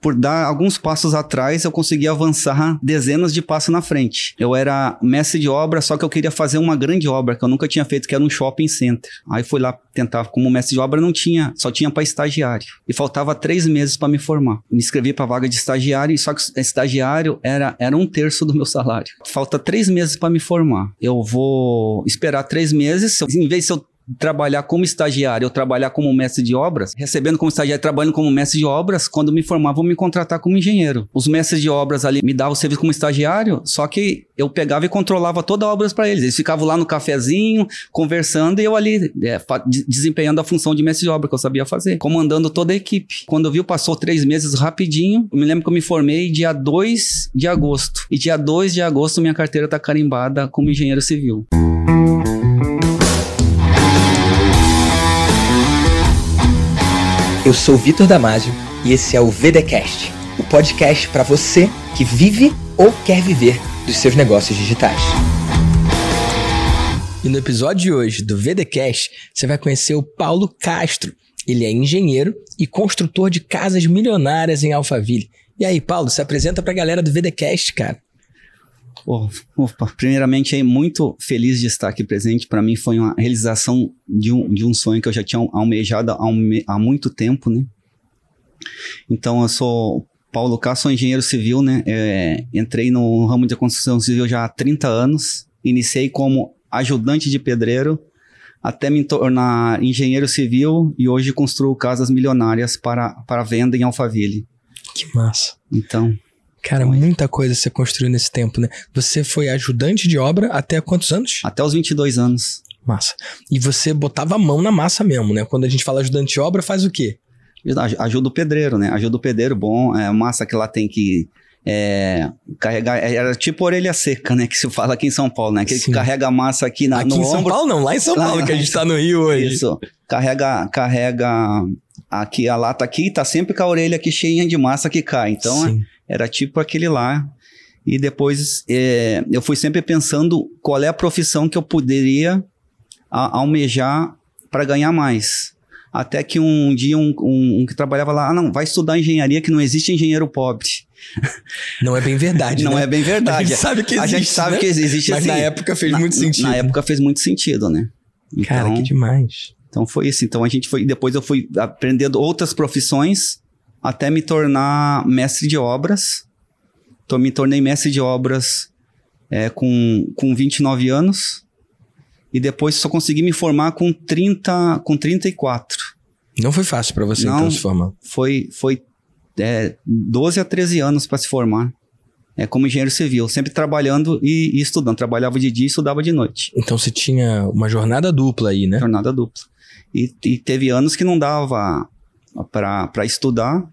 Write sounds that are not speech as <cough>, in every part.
por dar alguns passos atrás, eu consegui avançar dezenas de passos na frente. Eu era mestre de obra, só que eu queria fazer uma grande obra que eu nunca tinha feito, que era um shopping center. Aí fui lá tentar, como mestre de obra, não tinha, só tinha para estagiário. E faltava três meses para me formar. Me inscrevi para vaga de estagiário, só que estagiário era, era um terço do meu salário. Falta três meses para me formar. Eu vou esperar três meses. Em vez de eu trabalhar como estagiário ou trabalhar como mestre de obras, recebendo como estagiário, trabalhando como mestre de obras, quando me formar, vão me contratar como engenheiro. Os mestres de obras ali me davam o serviço como estagiário, só que eu pegava e controlava toda a obras para eles. Eles ficavam lá no cafezinho, conversando, e eu ali é, desempenhando a função de mestre de obra que eu sabia fazer, comandando toda a equipe. Quando eu vi, passou três meses rapidinho. Eu me lembro que eu me formei dia 2 de agosto. E dia 2 de agosto, minha carteira está carimbada como engenheiro civil. Eu sou Vitor Damasio e esse é o VDcast, o podcast para você que vive ou quer viver dos seus negócios digitais. E no episódio de hoje do VDcast, você vai conhecer o Paulo Castro. Ele é engenheiro e construtor de casas milionárias em Alphaville. E aí, Paulo, se apresenta para a galera do VDcast, cara. Opa, primeiramente, aí, muito feliz de estar aqui presente. Para mim, foi uma realização de um, de um sonho que eu já tinha almejado há, um, há muito tempo, né? Então, eu sou Paulo Cá, sou engenheiro civil, né? É, entrei no ramo de construção civil já há 30 anos. Iniciei como ajudante de pedreiro até me tornar engenheiro civil e hoje construo casas milionárias para, para venda em Alphaville. Que massa. Então, Cara, muita coisa você construiu nesse tempo, né? Você foi ajudante de obra até quantos anos? Até os 22 anos. Massa. E você botava a mão na massa mesmo, né? Quando a gente fala ajudante de obra, faz o quê? Ajuda o pedreiro, né? Ajuda o pedreiro, bom. É massa que lá tem que é, carregar. É, era tipo orelha seca, né? <laughs> Que se fala aqui em São Paulo, né? Aquele Sim. que carrega a massa aqui na, aqui no em São Paulo não, lá em São lá, Paulo, que a gente tá no Rio hoje. Isso. Carrega, carrega aqui a lata aqui, tá sempre com a orelha aqui cheia de massa que cai. Então, Sim. Era tipo aquele lá. E depois é, eu fui sempre pensando qual é a profissão que eu poderia a, almejar para ganhar mais. Até que um dia um, um, um, que trabalhava lá, ah, não, vai estudar engenharia que não existe engenheiro pobre. <laughs> Não é bem verdade. não né? é bem verdade. A gente <laughs> sabe que existe. A gente sabe né? que existe Mas assim, na época fez na, muito sentido. Na época fez muito sentido, né? Então, Cara, que demais. Então foi isso. Então a gente foi. Depois eu fui aprendendo outras profissões até me tornar mestre de obras. Então, me tornei mestre de obras é, com, com 29 anos e depois só consegui me formar com 30, com 34. Não foi fácil para você Não, então se formar? Foi, foi é, 12 a 13 anos para se formar. É, como engenheiro civil, sempre trabalhando e, e, estudando. Trabalhava de dia e estudava de noite. Então você tinha uma jornada dupla aí, né? Jornada dupla. E, e teve anos que não dava para estudar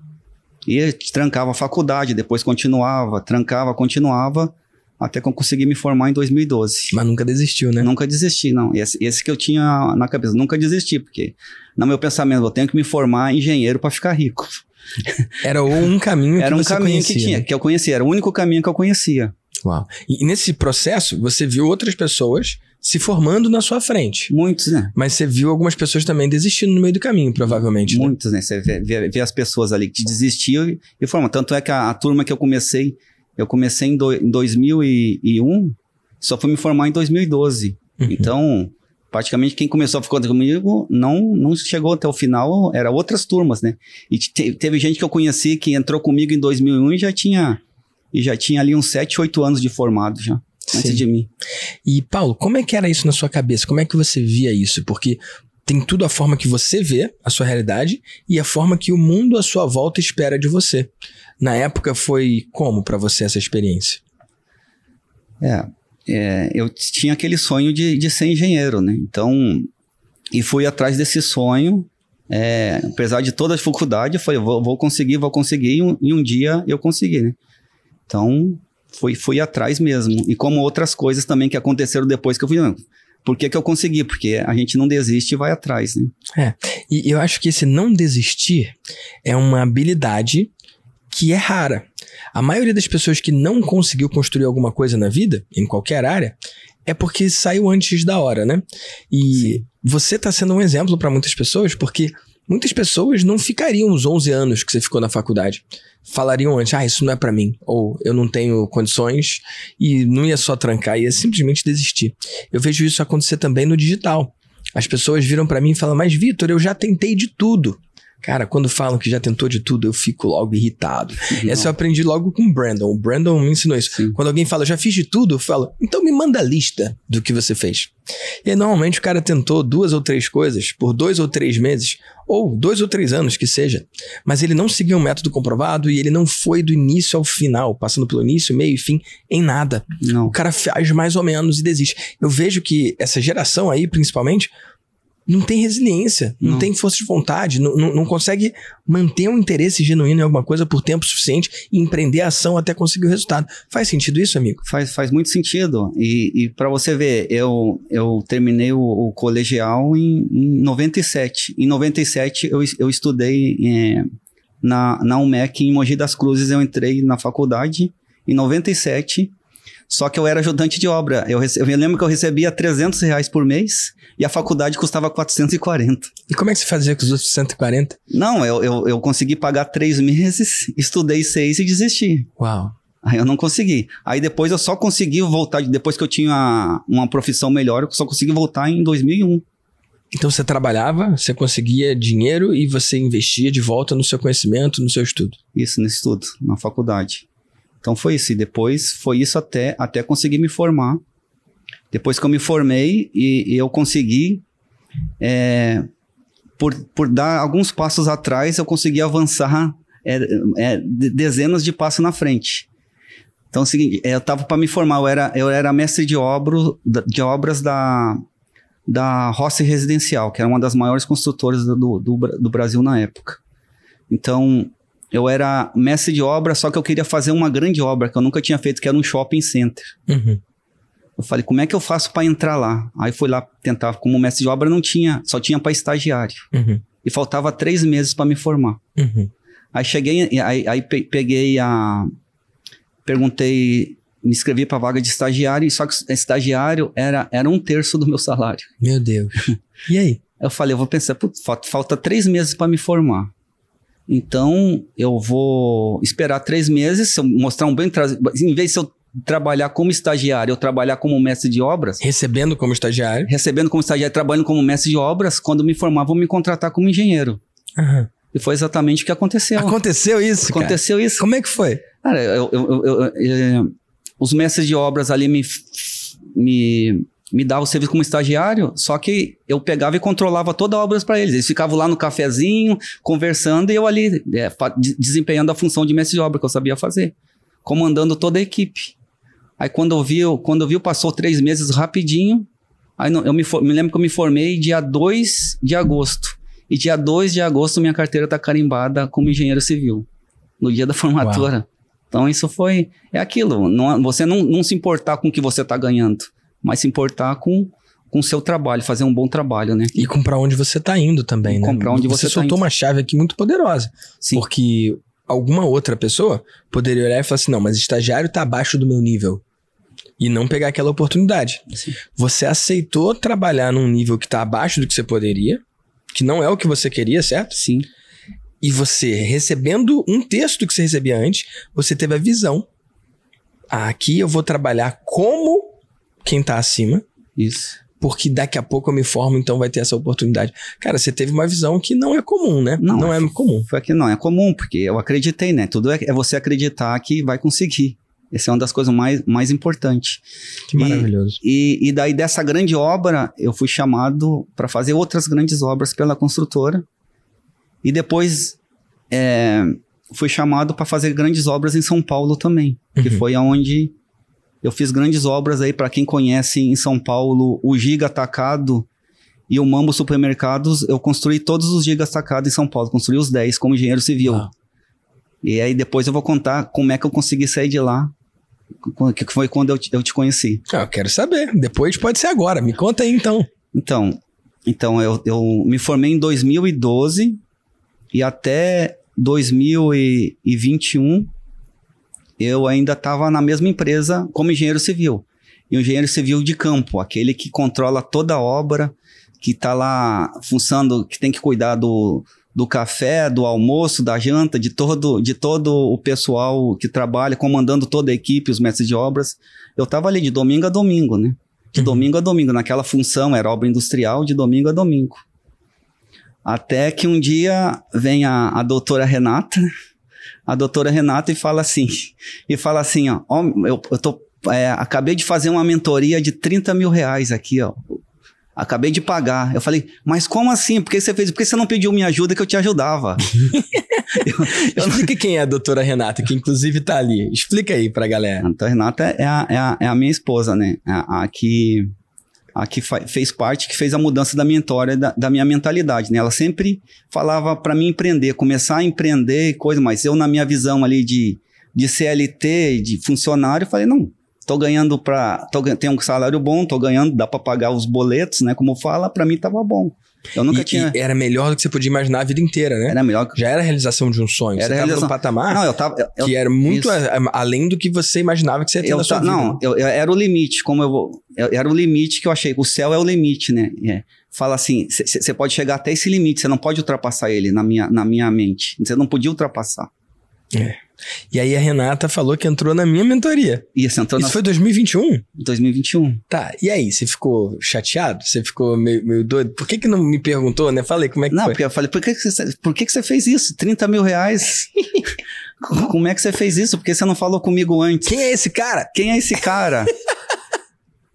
e trancava a faculdade, depois continuava, trancava, continuava, até que eu consegui me formar em 2012. Mas nunca desistiu, né? Nunca desisti, não. Esse, esse que eu tinha na cabeça, nunca desisti, porque no meu pensamento, eu tenho que me formar engenheiro para ficar rico. <laughs> Era um caminho que Era um caminho conhecia, que tinha, né? que eu conhecia, era o único caminho que eu conhecia. Uau. E nesse processo, você viu outras pessoas se formando na sua frente. Muitos, né? Mas você viu algumas pessoas também desistindo no meio do caminho, provavelmente. né? Muitos, né? Você vê, vê, vê as pessoas ali que desistiam e, e formam. Tanto é que a, a, turma que eu comecei, eu comecei em, do, em 2001, só fui me formar em 2012. Uhum. Então, praticamente quem começou a ficar comigo não, não chegou até o final, era outras turmas, né? E te, teve gente que eu conheci que entrou comigo em 2001 e já tinha, e já tinha ali uns 7, 8 anos de formado já antes Sim. de mim. E, Paulo, como é que era isso na sua cabeça? Como é que você via isso? Porque tem tudo a forma que você vê a sua realidade e a forma que o mundo à sua volta espera de você. Na época foi como para você essa experiência? É, é, eu tinha aquele sonho de, de ser engenheiro, né? Então, e fui atrás desse sonho. É, apesar de toda a dificuldade, foi vou, vou conseguir, vou conseguir, e um, e um dia eu consegui, né? Então, fui, fui atrás mesmo. E como outras coisas também que aconteceram depois que eu fui. Não, por que, que eu consegui? Porque a gente não desiste e vai atrás, né? É. E eu acho que esse não desistir é uma habilidade que é rara. A maioria das pessoas que não conseguiu construir alguma coisa na vida, em qualquer área, é porque saiu antes da hora, né? E Sim. você está sendo um exemplo para muitas pessoas porque muitas pessoas não ficariam os 11 anos que você ficou na faculdade. Falariam antes, ah, isso não é para mim, ou eu não tenho condições, e não ia só trancar, ia simplesmente desistir. Eu vejo isso acontecer também no digital. As pessoas viram para mim e falam, mas Vitor, eu já tentei de tudo. Cara, quando falam que já tentou de tudo, eu fico logo irritado. Não. Essa eu aprendi logo com o Brandon. O Brandon me ensinou isso. Sim. Quando alguém fala, já fiz de tudo, eu falo, então me manda a lista do que você fez. E aí, normalmente o cara tentou duas ou três coisas por dois ou três meses, ou dois ou três anos que seja, mas ele não seguiu um método comprovado e ele não foi do início ao final, passando pelo início, meio e fim, em nada. Não. O cara faz mais ou menos e desiste. Eu vejo que essa geração aí, principalmente, não tem resiliência, não, não tem força de vontade, não, não, não, consegue manter um interesse genuíno em alguma coisa por tempo suficiente e empreender a ação até conseguir o resultado. Faz sentido isso, amigo? Faz, faz muito sentido. E, e para você ver, eu, eu terminei o, o colegial em, em 97. Em 97 eu, eu estudei é, na, na UMEC em Mogi das Cruzes, eu entrei na faculdade. Em 97 só que eu era ajudante de obra. Eu, rece... eu me lembro que eu recebia 300 reais por mês e a faculdade custava 440. E como é que você fazia com os outros 140? Não, eu, eu, eu consegui pagar três meses, estudei seis e desisti. Uau. Aí eu não consegui. Aí depois eu só consegui voltar, depois que eu tinha uma profissão melhor, eu só consegui voltar em 2001. Então você trabalhava, você conseguia dinheiro e você investia de volta no seu conhecimento, no seu estudo. Isso, no estudo, na faculdade. Então foi isso. E depois foi isso até, até conseguir me formar. Depois que eu me formei e, e eu consegui, é, por, por dar alguns passos atrás, eu consegui avançar é, é, dezenas de passos na frente. Então, é o seguinte, eu estava para me formar, eu era, eu era mestre de, obro, de obras da, da Rossi Residencial, que era uma das maiores construtoras do, do, do Brasil na época. Então, eu era mestre de obra, só que eu queria fazer uma grande obra que eu nunca tinha feito, que era um shopping center. Uhum. Eu falei, como é que eu faço para entrar lá? Aí fui lá tentar, como mestre de obra não tinha, só tinha para estagiário. Uhum. E faltava três meses para me formar. Uhum. Aí cheguei, aí, aí peguei a. Perguntei, me inscrevi para vaga de estagiário, só que estagiário era, era um terço do meu salário. Meu Deus. <laughs> E aí? Eu falei, eu vou pensar, falta, falta três meses para me formar. Então, eu vou esperar três meses, se eu mostrar um bem... Em vez de eu trabalhar como estagiário, eu trabalhar como mestre de obras... Recebendo como estagiário? Recebendo como estagiário, trabalhando como mestre de obras, quando me formar, vão me contratar como engenheiro. Uhum. E foi exatamente o que aconteceu. Aconteceu isso, Aconteceu cara? isso. Como é que foi? Cara, eu, eu, eu, eh, os mestres de obras ali me, me me dava o serviço como estagiário, só que eu pegava e controlava toda a obra para eles. Eles ficavam lá no cafezinho, conversando, e eu ali é, desempenhando a função de mestre de obra que eu sabia fazer, comandando toda a equipe. Aí quando eu vi, quando eu vi, passou três meses rapidinho. Aí eu me, me lembro que eu me formei dia 2 de agosto. E dia 2 de agosto minha carteira está carimbada como engenheiro civil. No dia da <laughs> formatura. Uau. Então isso foi. É aquilo. Não, você não, não se importar com o que você está ganhando mas se importar com com o seu trabalho, fazer um bom trabalho, né? E com para onde você está indo também, e né? Comprar onde você, você tá soltou indo. uma chave aqui muito poderosa. Sim. Porque alguma outra pessoa poderia olhar e falar assim: não, mas estagiário está abaixo do meu nível. E não pegar aquela oportunidade. Sim. Você aceitou trabalhar num nível que está abaixo do que você poderia, que não é o que você queria, certo? Sim. E você, recebendo um texto que você recebia antes, você teve a visão. Ah, aqui eu vou trabalhar como quem tá acima. Isso. Porque daqui a pouco eu me formo, então vai ter essa oportunidade. Cara, você teve uma visão que não é comum, né? Não, não é comum. Foi que não é comum, porque eu acreditei, né? Tudo é, é você acreditar que vai conseguir. Essa é uma das coisas mais, mais importantes. Que maravilhoso. E, e, e daí dessa grande obra, eu fui chamado para fazer outras grandes obras pela construtora. E depois é, fui chamado para fazer grandes obras em São Paulo também, uhum. que foi aonde eu fiz grandes obras aí para quem conhece em São Paulo o Giga Atacado e o Mambo Supermercados. Eu construí todos os Gigas Atacados em São Paulo, construí os 10 como engenheiro civil. Ah. E aí depois eu vou contar como é que eu consegui sair de lá, que foi quando eu te, eu te conheci. Ah, eu quero saber. Depois pode ser agora. Me conta aí então. Então, então eu, eu me formei em 2012 e até 2021 eu ainda estava na mesma empresa como engenheiro civil. E um engenheiro civil de campo, aquele que controla toda a obra, que tá lá funcionando, que tem que cuidar do, do café, do almoço, da janta, de todo, de todo o pessoal que trabalha, comandando toda a equipe, os mestres de obras. Eu tava ali de domingo a domingo, né? De Uhum. domingo a domingo, naquela função, era obra industrial, de domingo a domingo. Até que um dia vem a, a doutora Renata, a doutora Renata e fala assim, e fala assim, ó, ó eu, eu tô, é, acabei de fazer uma mentoria de 30 mil reais aqui, ó. Acabei de pagar. Eu falei, mas como assim? Por que você fez? Por que você não pediu minha ajuda que eu te ajudava? <laughs> Explica quem é a doutora Renata, que inclusive tá ali. Explica aí pra galera. A doutora Renata é a, é a, é a minha esposa, né? A, a que, a que fez parte, que fez a mudança da minha história, da, da minha mentalidade, né? Ela sempre falava para mim empreender, começar a empreender e coisa, mas eu na minha visão ali de, de CLT, de funcionário, falei, não, tô ganhando para tenho um salário bom, tô ganhando, dá para pagar os boletos, né? Como fala, para mim tava bom. Eu nunca E- tinha... e era melhor do que você podia imaginar a vida inteira, né? Era melhor que... Já era a realização de um sonho. Era você a tava num realização- patamar Não, eu tava... eu- que era muito a- a- além do que você imaginava que você ia ter eu na sua ta- vida. não, eu, eu- era o limite, como eu vou. Era o limite que eu achei. O céu é o limite, né? É. Fala assim: você pode chegar até esse limite, você não pode ultrapassar ele na minha, na minha mente. Você não podia ultrapassar. E aí a Renata falou que entrou na minha mentoria. E você entrou Isso na foi 2021? 2021. Tá, e aí? Você ficou chateado? Você ficou meio, meio doido? Por que que não me perguntou, né? Falei, como é que Não, foi? porque eu falei: por que, que, você, por que, que você fez isso? 30 mil reais? <laughs> como é que você fez isso? Porque você não falou comigo antes? Quem é esse cara? Quem é esse cara? <laughs>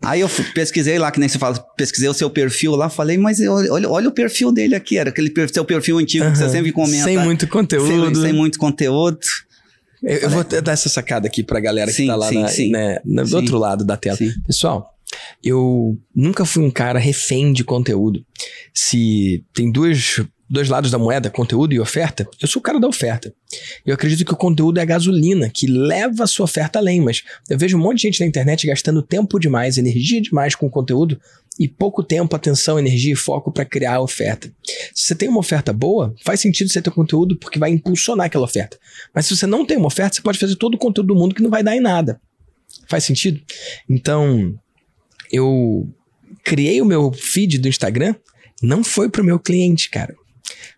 Aí eu pesquisei lá, que nem você fala, pesquisei o seu perfil lá, falei, mas olha, olha o perfil dele aqui, era aquele per- seu perfil antigo que você sempre comenta. Sem muito conteúdo. Sem, sem muito conteúdo. Eu, eu vou dar essa sacada aqui pra galera Sim, que tá lá sim, na- sim. né, no Sim. outro lado da tela. Pessoal, eu nunca fui um cara refém de conteúdo. Se tem dois, dois lados da moeda, conteúdo e oferta, eu sou o cara da oferta. Eu acredito que o conteúdo é a gasolina que leva a sua oferta além, mas eu vejo um monte de gente na internet gastando tempo demais, energia demais com conteúdo e pouco tempo, atenção, energia e foco para criar a oferta. Se você tem uma oferta boa, faz sentido você ter conteúdo porque vai impulsionar aquela oferta. Mas se você não tem uma oferta, você pode fazer todo o conteúdo do mundo que não vai dar em nada. Faz sentido? Então, eu criei o meu feed do Instagram, não foi pro meu cliente, cara.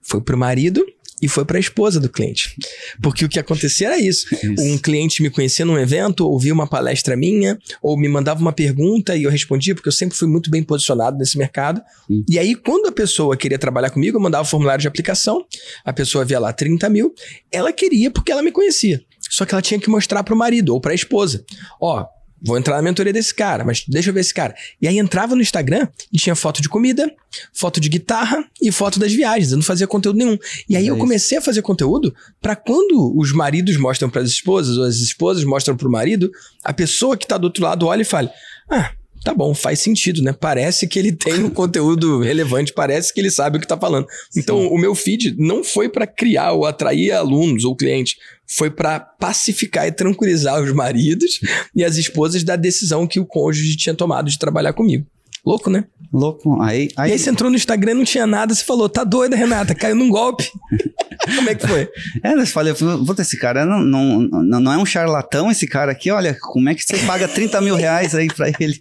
Foi pro marido e foi pra esposa do cliente. Porque o que acontecia era isso. Um cliente me conhecia num evento, ouvia uma palestra minha, ou me mandava uma pergunta e eu respondia, porque eu sempre fui muito bem posicionado nesse mercado. Sim. E aí, quando a pessoa queria trabalhar comigo, eu mandava o formulário de aplicação, a pessoa via lá 30 mil, ela queria porque ela me conhecia. Só que ela tinha que mostrar pro marido ou pra esposa. Ó, vou entrar na mentoria desse cara, mas deixa eu ver esse cara. E aí entrava no Instagram e tinha foto de comida, foto de guitarra e foto das viagens. Eu não fazia conteúdo nenhum. E aí É eu isso. comecei a fazer conteúdo pra quando os maridos mostram pras esposas ou as esposas mostram pro marido, a pessoa que tá do outro lado olha e fala: "Ah, Tá bom, faz sentido, né? Parece que ele tem um <laughs> conteúdo relevante, parece que ele sabe o que tá falando. Então, o meu feed não foi pra criar ou atrair alunos ou clientes, foi pra pacificar e tranquilizar os maridos <laughs> e as esposas da decisão que o cônjuge tinha tomado de trabalhar comigo. Louco, né? Louco. Aí, aí, E aí você entrou no Instagram, não tinha nada, você falou, tá doida, Renata, caiu num golpe. <laughs> Como é que foi? É, eu falei, puta, esse cara não, não, não, é um charlatão, esse cara aqui, olha, como é que você paga 30 mil reais aí pra ele?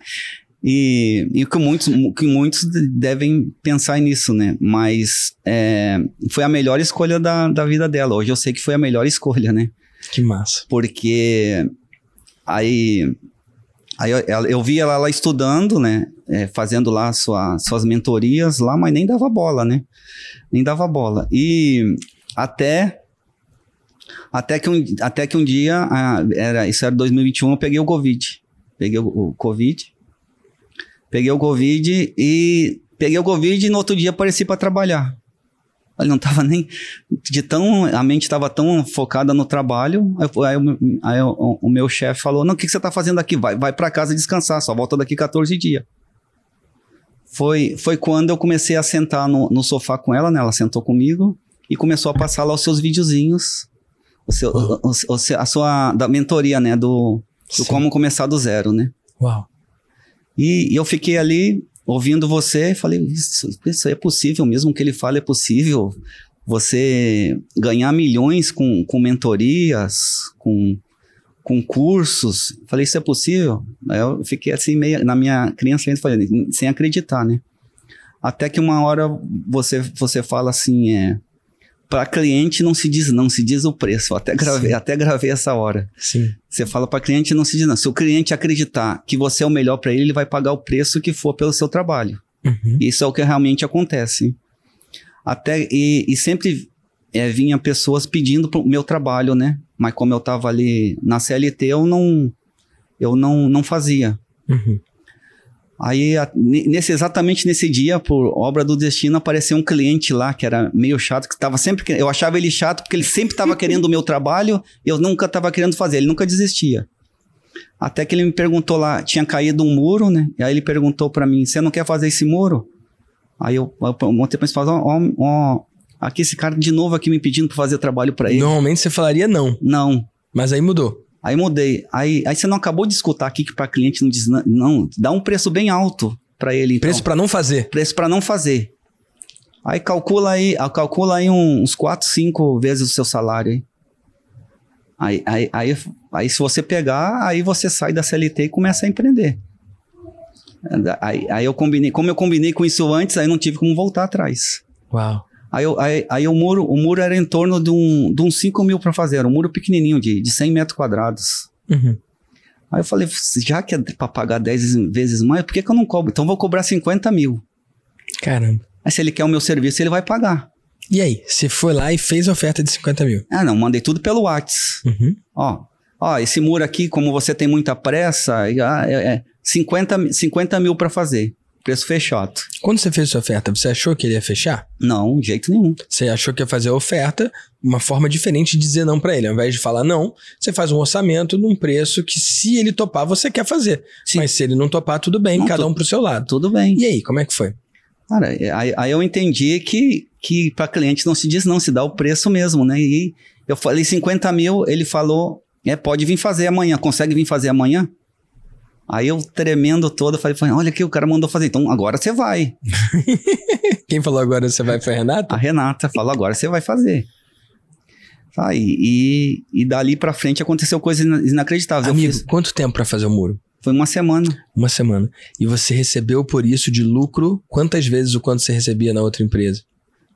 E, e o que muitos, que muitos devem pensar nisso, né? Mas é, foi a melhor escolha da, da vida dela. Hoje eu sei que foi a melhor escolha, né? Que massa. Porque aí, aí eu, eu vi ela lá estudando, né? É, fazendo lá sua, suas mentorias lá, mas nem dava bola, né? Nem dava bola. E até até que um, até que um dia, ah, era, isso era 2021, eu peguei o Covid. Peguei o, o Covid. Peguei o Covid e peguei o Covid e no outro dia apareci para trabalhar. Ele não tava nem de tão a mente estava tão focada no trabalho. Aí, aí o- aí o, o meu chefe falou: "Não, o que, que você tá fazendo aqui? Vai, vai para casa descansar, só volta daqui 14 dias." Foi, foi quando eu comecei a sentar no, no sofá com ela, né? Ela sentou comigo e começou a passar lá os seus videozinhos, o seu, o- o- o a sua da mentoria, né? Do, do como começar do zero, né? Uau. E, e eu fiquei ali ouvindo você falei, isso, isso é possível mesmo que ele fala, é possível você ganhar milhões com, com mentorias, com, com cursos. Falei, isso é possível? Aí eu fiquei assim, meio, na minha criança, falei, sem acreditar, né? Até que uma hora você, você fala assim, é. Para cliente não se diz não, se diz o preço. Eu até gravei, até gravei essa hora. Sim. Você fala para cliente não se diz não. Se o cliente acreditar que você é o melhor para ele, ele vai pagar o preço que for pelo seu trabalho. Uhum. Isso é o que realmente acontece. Até e, e sempre é, vinha pessoas pedindo pro meu trabalho, né? Mas como eu tava ali na CLT, eu não eu não não fazia. Uhum. Aí, a- ne- nesse, exatamente nesse dia, por obra do destino, apareceu um cliente lá que era meio chato, que estava sempre. Eu achava ele chato porque ele sempre estava <laughs> querendo o meu trabalho e eu nunca estava querendo fazer, ele nunca desistia. Até que ele me perguntou lá, tinha caído um muro, né? E aí ele perguntou para mim: Você não quer fazer esse muro? Aí eu, eu montei pra ele e falei: Ó, ó, ó, aqui esse cara de novo aqui me pedindo para fazer trabalho para ele. Normalmente você falaria não, Não. mas aí mudou. Aí mudei. Aí, aí você não acabou de escutar aqui que para cliente não diz não, não, dá um preço bem alto para ele. Então. Preço pra não fazer. preço para não fazer. Aí calcula aí, ah, calcula aí uns 4, 5 vezes o seu salário aí. Aí, aí, aí. aí se você pegar, aí você sai da CLT e começa a empreender. Aí, aí eu combinei, como eu combinei com isso antes, aí não tive como voltar atrás. Uau. Aí, eu- aí, aí o, muro, o muro era em torno de, um, de uns 5 mil para fazer, era um muro pequenininho, de, de 100 metros quadrados. Uhum. Aí eu falei, já que é para pagar 10 vezes mais, por que, que eu não cobro? Então eu vou cobrar 50 mil. Caramba. Aí se ele quer o meu serviço, ele vai pagar. E aí, você foi lá e fez a oferta de 50 mil. Ah, não, mandei tudo pelo Whats. Uhum. Ó, ó, esse muro aqui, como você tem muita pressa, ah, é, é 50, mi- 50 mil para fazer. Preço fechado. Quando você fez sua oferta, você achou que ele ia fechar? Não, de jeito nenhum. Você achou que ia fazer a oferta, uma forma diferente de dizer não pra ele. Ao invés de falar não, você faz um orçamento num preço que, se ele topar, você quer fazer. Sim. Mas se ele não topar, tudo bem, Não, cada um pro seu lado. Tudo bem. E aí, como é que foi? Cara, aí, aí eu entendi que, que para cliente não se diz não, se dá o preço mesmo, né? E eu falei 50 mil, ele falou, é, pode vir fazer amanhã, consegue vir fazer amanhã? Aí eu tremendo todo, falei, falei, olha aqui, o cara mandou fazer, então agora você vai. <laughs> Quem falou agora você vai foi a Renata? A Renata falou, agora você vai fazer. Tá, e, e, dali pra frente aconteceu coisa ina- inacreditável. Eu Amigo, fiz- quanto tempo pra fazer o muro? foi uma semana, Uma semana. E você recebeu por isso de lucro quantas vezes o quanto você recebia na outra empresa?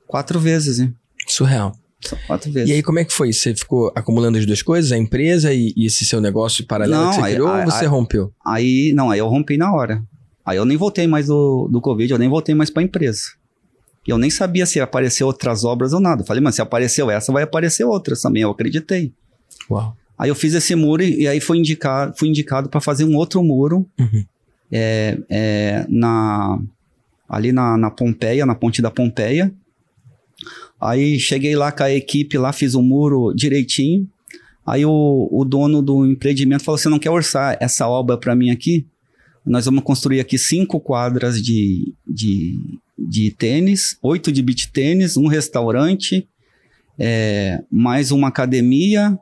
quatro vezes, hein? Surreal. Só quatro vezes. E aí, como é que foi? Você ficou acumulando as duas coisas, a empresa e, e esse seu negócio paralelo Não, que você aí- criou, aí- ou você aí- rompeu? Aí, não, aí eu rompi na hora. Aí eu nem voltei mais do, do Covid, eu nem voltei mais pra empresa. E eu nem sabia se ia aparecer outras obras ou nada. Eu falei, mas se apareceu essa, vai aparecer outras também. Eu acreditei. Uau. Aí eu fiz esse muro e, e aí fui indicado, fui indicado para fazer um outro muro Uhum. é, é, na, ali na, na Pompeia, na ponte da Pompeia. Aí cheguei lá com a equipe lá, fiz o muro direitinho. Aí o, o dono do empreendimento falou: Você não quer orçar essa obra para mim aqui? Nós vamos construir aqui cinco quadras de, de, de tênis, oito de beach tênis, um restaurante, é, mais uma academia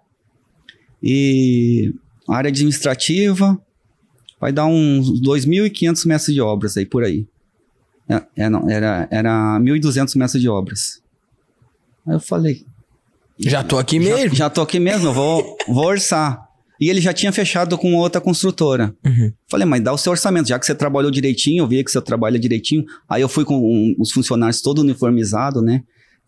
e área administrativa. Vai dar uns 2.500 metros de obras aí por aí. É, é, não, era, era 1.200 metros de obras. Aí eu falei. Já tô aqui já, mesmo. Já tô aqui mesmo, vou, vou orçar. E ele já tinha fechado com outra construtora. Uhum. Falei, mas dá o seu orçamento, já que você trabalhou direitinho, eu vi que você trabalha direitinho. Aí eu fui com um- os funcionários todo uniformizado, né?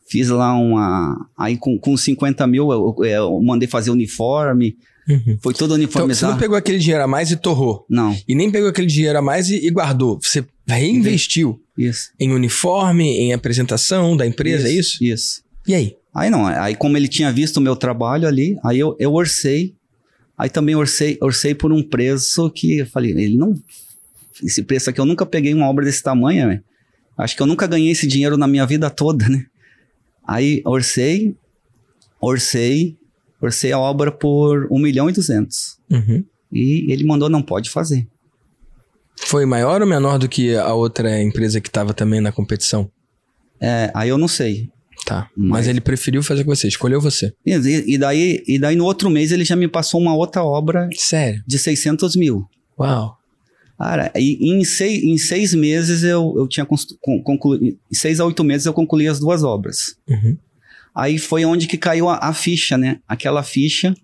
Fiz lá uma. Aí com, com 50 mil eu, eu- eu mandei fazer uniforme. Uhum. Foi todo Então, você uniformizado. não pegou aquele dinheiro a mais e torrou. não, E nem pegou aquele dinheiro a mais e, e guardou. Você reinvestiu isso. em uniforme, em apresentação da empresa, é isso? Isso. E aí? Aí não, aí como ele tinha visto o meu trabalho ali, aí eu, eu orcei. Aí também orcei, orcei por um preço que eu falei, ele não. Esse preço aqui eu nunca peguei uma obra desse tamanho, né? Acho que eu nunca ganhei esse dinheiro na minha vida toda, né? Aí orcei, orcei, orcei a obra por 1 milhão e 200. Uhum. E ele mandou, não pode fazer. Foi maior ou menor do que a outra empresa que estava também na competição? É, aí eu não sei. Tá. Mas, Mas- ele preferiu fazer com você, escolheu você. E, e daí, e daí no outro mês ele já me passou uma outra obra Sério? de 600 mil. Uau. Cara, e em seis, em seis meses eu, eu tinha concluído. Em seis a oito meses eu concluí as duas obras. Uhum. Aí foi onde que caiu a, a ficha, né? Aquela ficha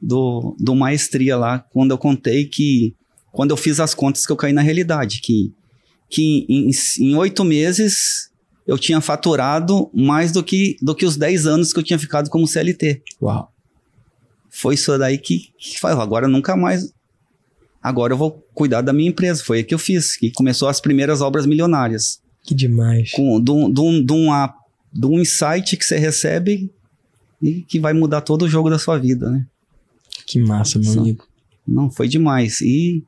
do, do maestria lá, quando eu contei que. Quando eu fiz as contas que eu caí na realidade, que, que em oito meses eu tinha faturado mais do que, do que os 10 anos que eu tinha ficado como CLT. Uau. Foi isso daí que, que falou, agora nunca mais. Agora eu vou cuidar da minha empresa. Foi aí que eu fiz, que começou as primeiras obras milionárias. Que demais. Com, de, um, um, de, uma, um insight que você recebe e que vai mudar todo o jogo da sua vida, né? Que massa, meu Só- amigo. Não, foi demais. E,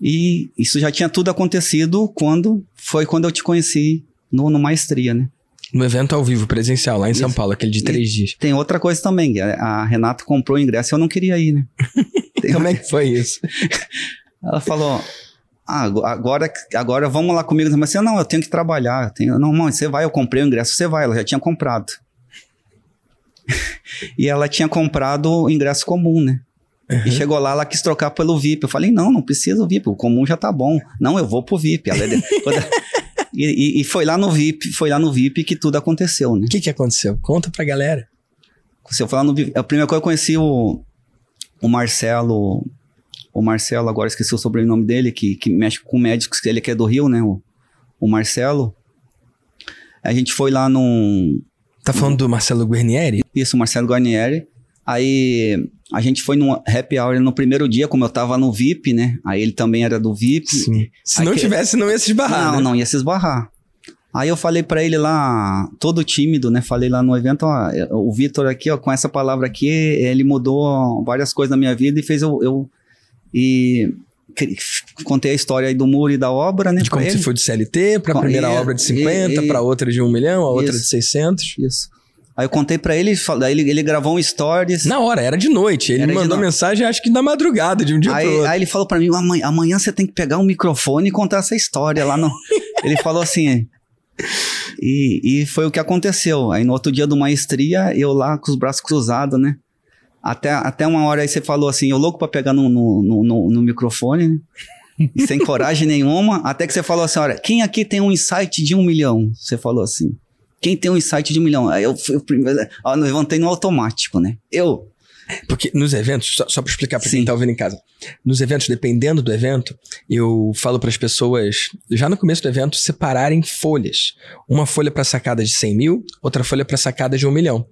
e isso já tinha tudo acontecido quando foi quando eu te conheci no, no Maestria, né? No evento ao vivo, presencial, lá em São. Paulo, aquele de três dias. Tem outra coisa também, a, Renata comprou o ingresso e eu não queria ir, né? Tem- <laughs> Como é que foi isso? <laughs> Ela falou, ah, ago- agora, agora vamos lá comigo. Mas assim, não, eu tenho que trabalhar. eu tenho- não, mãe, você vai, eu comprei o ingresso, você vai. Ela já tinha comprado. <laughs> e ela tinha comprado o ingresso comum, né? E chegou lá, ela quis trocar pelo VIP. Eu falei, não, não precisa o VIP, o comum já tá bom. Não, eu vou pro VIP. Ela é de- e, e- e foi lá no VIP, foi lá no VIP que tudo aconteceu, né? O que que aconteceu? Conta pra galera. Se eu falar no VIP, a primeira coisa que eu conheci o, o Marcelo, o Marcelo, agora esqueci o sobrenome dele, que, que mexe com médicos, ele que é do Rio, né? O, o Marcelo. A gente foi lá num, Tá falando do Marcelo Guarnieri? isso, Marcelo Guarnieri. Aí a gente foi num happy hour no primeiro dia, como eu tava no VIP, né? Aí ele também era do VIP. Sim. Se Aí não que- tivesse, não ia se esbarrar, não, né? não, ia se esbarrar. Aí eu falei pra ele lá, todo tímido, né? Falei lá no evento, ó, o Vitor aqui, ó, com essa palavra aqui, ele mudou várias coisas na minha vida e fez eu. eu e contei a história aí do muro e da obra, né? De como pra você ele. foi de CLT, pra Com- primeira e- obra de 50, e- pra outra de 1 milhão, a outra Isso. de 600. Isso. Aí eu contei pra ele, daí ele, ele gravou um stories. Na hora, era de noite. Ele de mandou noite. mensagem, acho que na madrugada, de um dia pro Aí, outro. aí ele falou pra mim, amanhã, amanhã você tem que pegar um microfone e contar essa história lá no... <laughs> ele falou assim... E, e foi o que aconteceu. Aí no outro dia do maestria, eu lá com os braços cruzados, né? Até, até uma hora aí você falou assim, eu louco pra pegar no, no, no, no- no microfone, né? E sem coragem nenhuma. Até que você falou assim, olha, quem aqui tem um insight de um milhão? Você falou assim. Quem tem um insight de um milhão? Eu, fui o primeiro, ó, eu levantei no automático, né? Eu. Porque nos eventos, só, só pra explicar pra quem tá ouvindo em casa, nos eventos, dependendo do evento, eu falo para as pessoas, já no começo do evento, separarem folhas. Uma folha para sacada de 100 mil, outra folha para sacada de 1 milhão.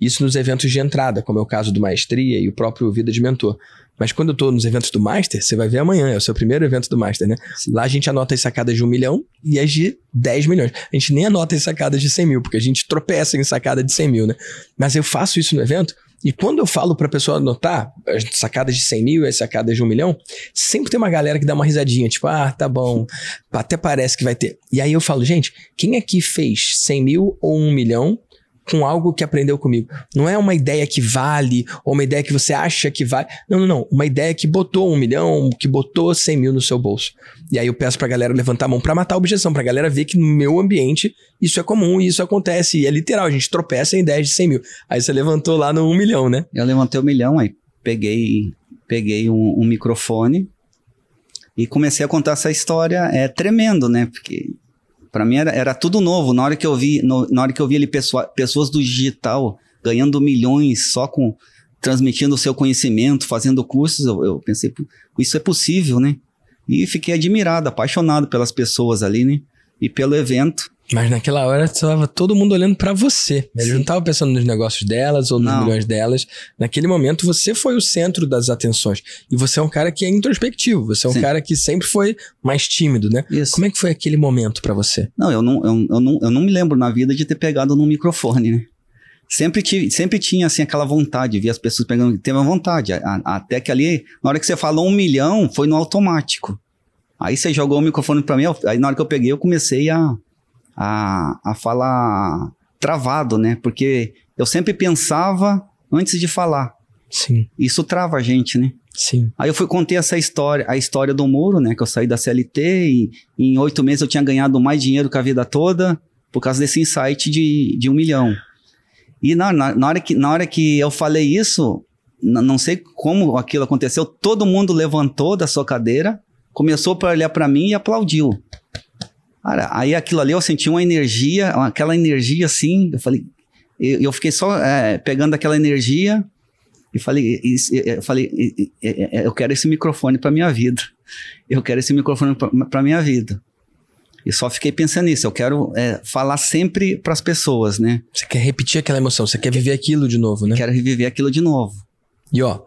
Isso nos eventos de entrada, como é o caso do Maestria e o próprio Vida de Mentor. Mas quando eu tô nos eventos do Master, você vai ver amanhã, é o seu primeiro evento do Master, né? Sim. Lá a gente anota as sacadas de 1 milhão e as de 10 milhões. A gente nem anota as sacadas de 100 mil, porque a gente tropeça em sacada de 100 mil, né? Mas eu faço isso no evento e quando eu falo pra pessoa anotar as sacadas de 100 mil e as sacadas de 1 milhão, sempre tem uma galera que dá uma risadinha, tipo, ah, tá bom, <laughs> até parece que vai ter. E aí eu falo, gente, quem aqui fez 100 mil ou 1 milhão com algo que aprendeu comigo? Não é uma ideia que vale ou uma ideia que você acha que vale. Não, não, não. Uma ideia que botou 1 milhão, que botou 100 mil no seu bolso. E aí eu peço pra galera levantar a mão pra matar a objeção, pra galera ver que no meu ambiente isso é comum e isso acontece. E é literal, a gente tropeça em ideias de 100 mil. Aí você levantou lá no 1 milhão, né? Eu levantei o milhão, aí peguei, peguei um, um microfone e comecei a contar essa história. É tremendo, né? Porque para mim era, era tudo novo. Na hora que eu vi, no- na hora que eu vi ali pessoa, pessoas do digital ganhando milhões só com transmitindo o seu conhecimento, fazendo cursos, eu, eu pensei, "Pô, isso é possível, né? E fiquei admirado, apaixonado pelas pessoas ali, né? E pelo evento. Mas naquela hora estava todo mundo olhando pra você. Eles Sim. não estavam pensando nos negócios delas ou nos Não. milhões delas. Naquele momento você foi o centro das atenções. E você é um cara que é introspectivo. Você é um Sim. cara que sempre foi mais tímido, né? Isso. Como é que foi aquele momento pra você? Não, eu não, eu, eu não, eu não me lembro na vida de ter pegado num microfone, né? Sempre, tive, sempre tinha, assim, aquela vontade, via as pessoas pegando, teve uma vontade. a- a- até que ali, na hora que você falou um milhão, foi no automático. Aí você jogou o microfone pra mim, aí na hora que eu peguei, eu comecei a, a, a falar travado, né? Porque eu sempre pensava antes de falar. Sim, Isso trava a gente, né? sim. Aí eu fui contei essa história, a história do muro, né? Que eu saí da CLT e em oito meses eu tinha ganhado mais dinheiro que a vida toda por causa desse insight de, de um milhão. E na, na, na hora que, na hora que eu falei isso, não sei como aquilo aconteceu, todo mundo levantou da sua cadeira, começou para olhar para mim e aplaudiu. Cara, aí aquilo ali eu senti uma energia, aquela energia assim, eu falei, eu, eu fiquei só é, pegando aquela energia e falei, eu falei, eu quero esse microfone para minha vida. Eu quero esse microfone para minha vida. E só fiquei pensando nisso. Eu quero é, falar sempre para as pessoas, né? Você quer repetir aquela emoção, você quer viver aquilo de novo, né? Quero reviver aquilo de novo. E ó,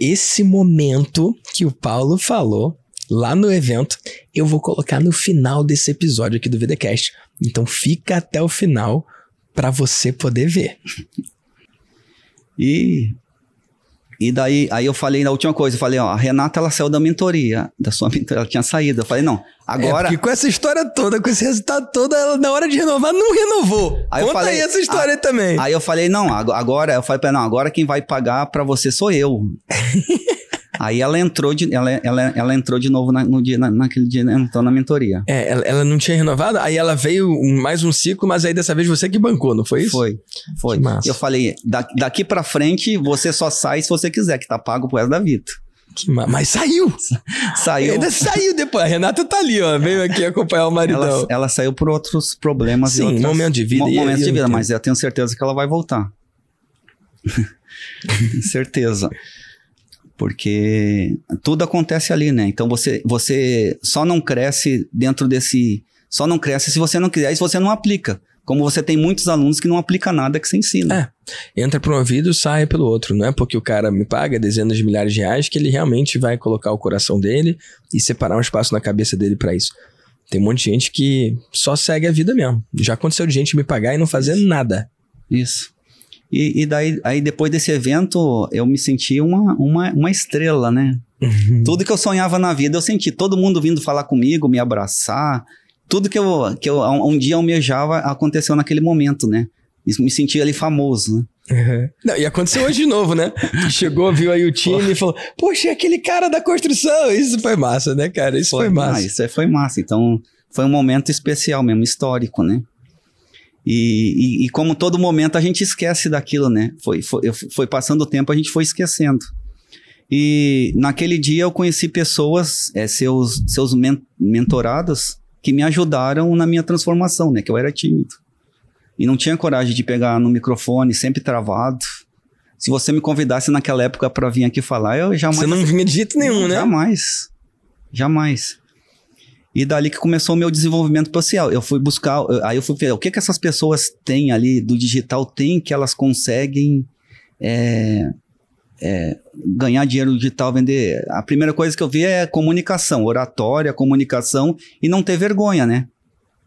esse momento que o Paulo falou lá no evento, eu vou colocar no final desse episódio aqui do VDcast. Então fica até o final para você poder ver. <laughs> E e daí, aí eu falei na última coisa, eu falei, ó, a Renata ela saiu da mentoria, da sua mentoria, ela tinha saído. Eu falei, não, agora. É porque com essa história toda, com esse resultado todo, ela na hora de renovar não renovou. Aí Conta eu falei, aí essa história a, aí também. Aí eu falei, não, agora, eu falei pra ela, não, agora quem vai pagar pra você sou eu. <laughs> Aí ela entrou de, ela, ela, ela entrou de novo na, no dia, na, naquele dia, entrou na mentoria. É, ela, ela, não tinha renovado, aí ela veio mais um ciclo, mas aí dessa vez você que bancou, não foi isso? Foi, foi. Eu falei, da, daqui pra frente você só sai se você quiser, que tá pago pro resto da vida. Ma mas saiu! <laughs> saiu. Ainda saiu depois. A Renata tá ali, ó. Veio aqui acompanhar o maridão. Ela, ela saiu por outros problemas. Sim, outras, momento de vida. Momento de vida, mas eu tenho certeza que ela vai voltar. <laughs> certeza porque tudo acontece ali, né? Então você, você só não cresce dentro desse. Só não cresce se você não quiser e se você não aplica. Como você tem muitos alunos que não aplicam nada que você ensina. É. Entra por um ouvido sai pelo outro. Não é porque o cara me paga dezenas de milhares de reais que ele realmente vai colocar o coração dele e separar um espaço na cabeça dele para isso. Tem um monte de gente que só segue a vida mesmo. Já aconteceu de gente me pagar e não fazer nada. Isso. E, e, daí, aí depois desse evento, eu me senti uma, uma, uma estrela, né? Uhum. Tudo que eu sonhava na vida, eu senti. Todo mundo vindo falar comigo, me abraçar. Tudo que eu, que eu um dia almejava aconteceu naquele momento, né? E me senti ali famoso, né? Uhum. Não, e aconteceu hoje de novo, né? Chegou, viu aí o time e falou: Poxa, é aquele cara da construção. Isso foi massa, né, cara? Isso foi, foi massa. Ah, isso foi massa. Então, foi um momento especial mesmo, histórico, né? E, e, e, como todo momento a gente esquece daquilo, né? Foi, foi, foi passando o tempo, a gente foi esquecendo. E naquele dia eu conheci pessoas, é, seus, seus men mentorados, que me ajudaram na minha transformação, né? Que eu era tímido. E não tinha coragem de pegar no microfone, sempre travado. Se você me convidasse naquela época para vir aqui falar, eu jamais. Você não vinha de jeito nenhum, né? Jamais. Jamais. E dali que começou o meu desenvolvimento social. Eu fui buscar, aí eu fui ver o que que essas pessoas têm ali do digital, tem que elas conseguem é, é, ganhar dinheiro digital, vender. A primeira coisa que eu vi é comunicação, oratória, comunicação e não ter vergonha, né?